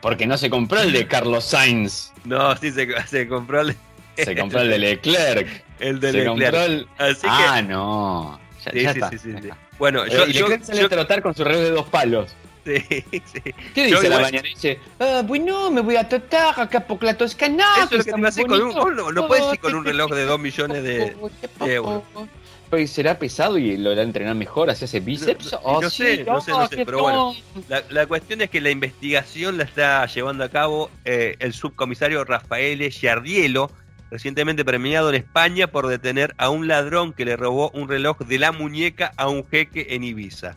Porque no se compró el de Carlos Sainz. No, sí se, compró el de... Se compró el de Leclerc. El de Leclerc. ah, no. Ya, sí, sí, sí, Bueno, yo, y Leclerc sale a trotar con su reloj de dos palos. Sí, sí. ¿Qué dice la mañana? Dice, ah, bueno, me voy a tratar acá por la Toscana. Eso es lo que te hacer con un, no, no puedes ir con un reloj de dos millones de, de euros. ¿Será pesado y lo hará entrenar mejor? ¿Hacia ese bíceps? No, oh, sé, no, sé, no sé, pero bueno. La, cuestión es que la investigación la está llevando a cabo eh, el subcomisario Rafael Giardielo, recientemente premiado en España por detener a un ladrón que le robó un reloj de la muñeca a un jeque en Ibiza.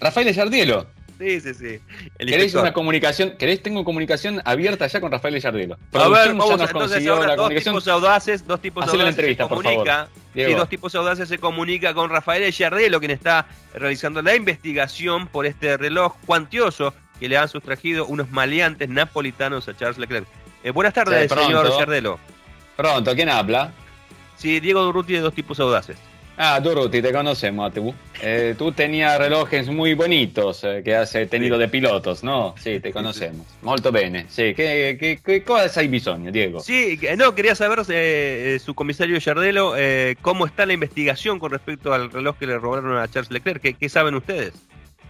Rafael Giardielo. Sí, sí, sí. ¿Queréis una comunicación? ¿Queréis? Tengo comunicación abierta ya con Rafael Yardelo. A ver, vamos a entonces ahora dos tipos audaces, dos tipos audaces entrevista, se comunica, y dos tipos audaces se comunica con Rafael Yardelo, quien está realizando la investigación por este reloj cuantioso que le han sustraído unos maleantes napolitanos a Charles Leclerc. Eh, buenas tardes, señor Yardelo. Pronto, ¿quién habla? Sí, Diego Durruti de Dos Tipos Audaces. Ah, Durruti, te conocemos, tú. Eh, tú tenías relojes muy bonitos eh, que has tenido de pilotos, ¿no? Sí, te conocemos. Molto bene. Sí, ¿qué, qué, qué cosas hay bisogno, Diego? Sí, no, quería saber, eh, su comisario Yardelo, cómo está la investigación con respecto al reloj que le robaron a Charles Leclerc. ¿Qué, qué saben ustedes?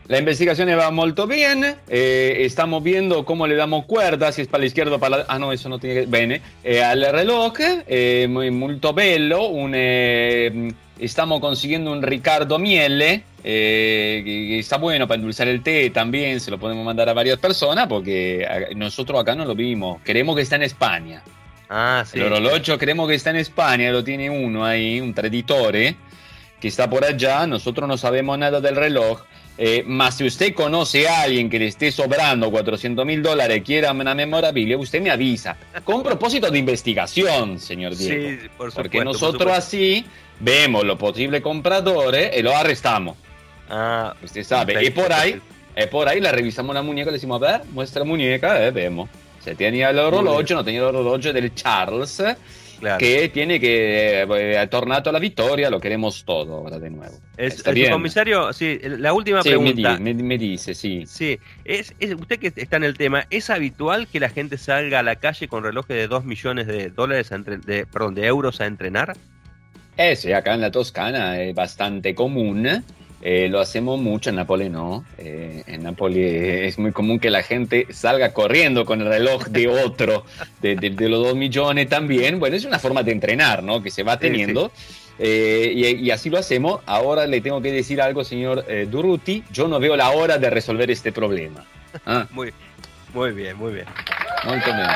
La investigazione va bene, eh, stiamo viendo come le damos cuerda, si es para la izquierda o para la... Ah no, eso no tiene que... Bene, eh, al reloj, eh, muy, molto bello, un, eh, estamos consiguiendo un Ricardo Miele, eh, que, que está bueno para endulzar el té también, se lo podemos mandar a varias personas porque nosotros acá no lo vimos, queremos que está en España. Ah, sí. El orologio creemos que está en España, lo tiene uno ahí, un traditore, que está por allá, nosotros no sabemos nada del reloj. Eh, mas si usted conoce a alguien que le esté sobrando 400 mil dólares, quiera una memorabilia, usted me avisa. Con propósito de investigación, señor Diego. Sí, por supuesto. porque por nosotros supuesto. así vemos los posibles compradores y los arrestamos. Ah, Usted sabe. Y por ahí, y por ahí le revisamos la muñeca le decimos, a ver, muestra muñeca, eh, vemos. Se tenía el orologio, no tenía el orologio del Charles, claro. que tiene que eh, ha tornato la victoria, lo queremos todo ahora de nuevo. Es, el comisario, sí, la última Sí, pregunta. me- me dice, sí. Sí, es, es- usted que está en el tema, ¿es habitual que la gente salga a la calle con relojes de 2 millones de dólares, a entre- de, perdón, de euros a entrenar? Eh, sí, acá en la Toscana es bastante común. Eh, lo hacemos mucho en Nápoles, ¿no? Eh, en Nápoles es muy común que la gente salga corriendo con el reloj de otro, de, de- de los dos millones también. Bueno, es una forma de entrenar, ¿no? Que se va Sí, teniendo. Eh, y, y así lo hacemos. Ahora le tengo que decir algo, señor eh, Durruti. Yo no veo la hora de resolver este problema. Ah, Muy, muy bien, muy bien. molto bene.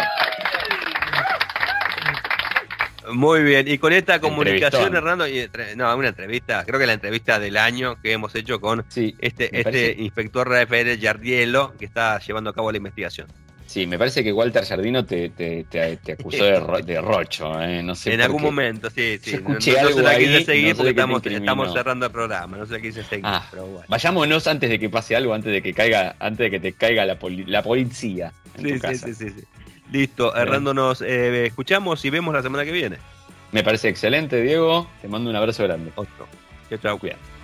Muy bien, y con esta comunicación. Hernando, y no, una entrevista, creo que la entrevista del año que hemos hecho con Sí, este, este inspector Rafael Yardielo, que está llevando a cabo la investigación. Sí, me parece que Walter Jardino te, te, te- te acusó de, ro- de rocho, ¿eh? No sé en algún momento, sí, sí. No, no- se algo la quise ahí, seguir no sé porque estamos, estamos cerrando el programa, no se la quise seguir, Ah, pero bueno. Vayámonos antes de que pase algo, antes de que caiga, antes de que te caiga la, poli- la policía en Sí, tu sí, casa. sí, sí, sí. Listo. Hernando, nos eh, escuchamos y vemos la semana que viene. Me parece excelente, Diego. Te mando un abrazo grande. Otro. Chao, chao. Cuídate.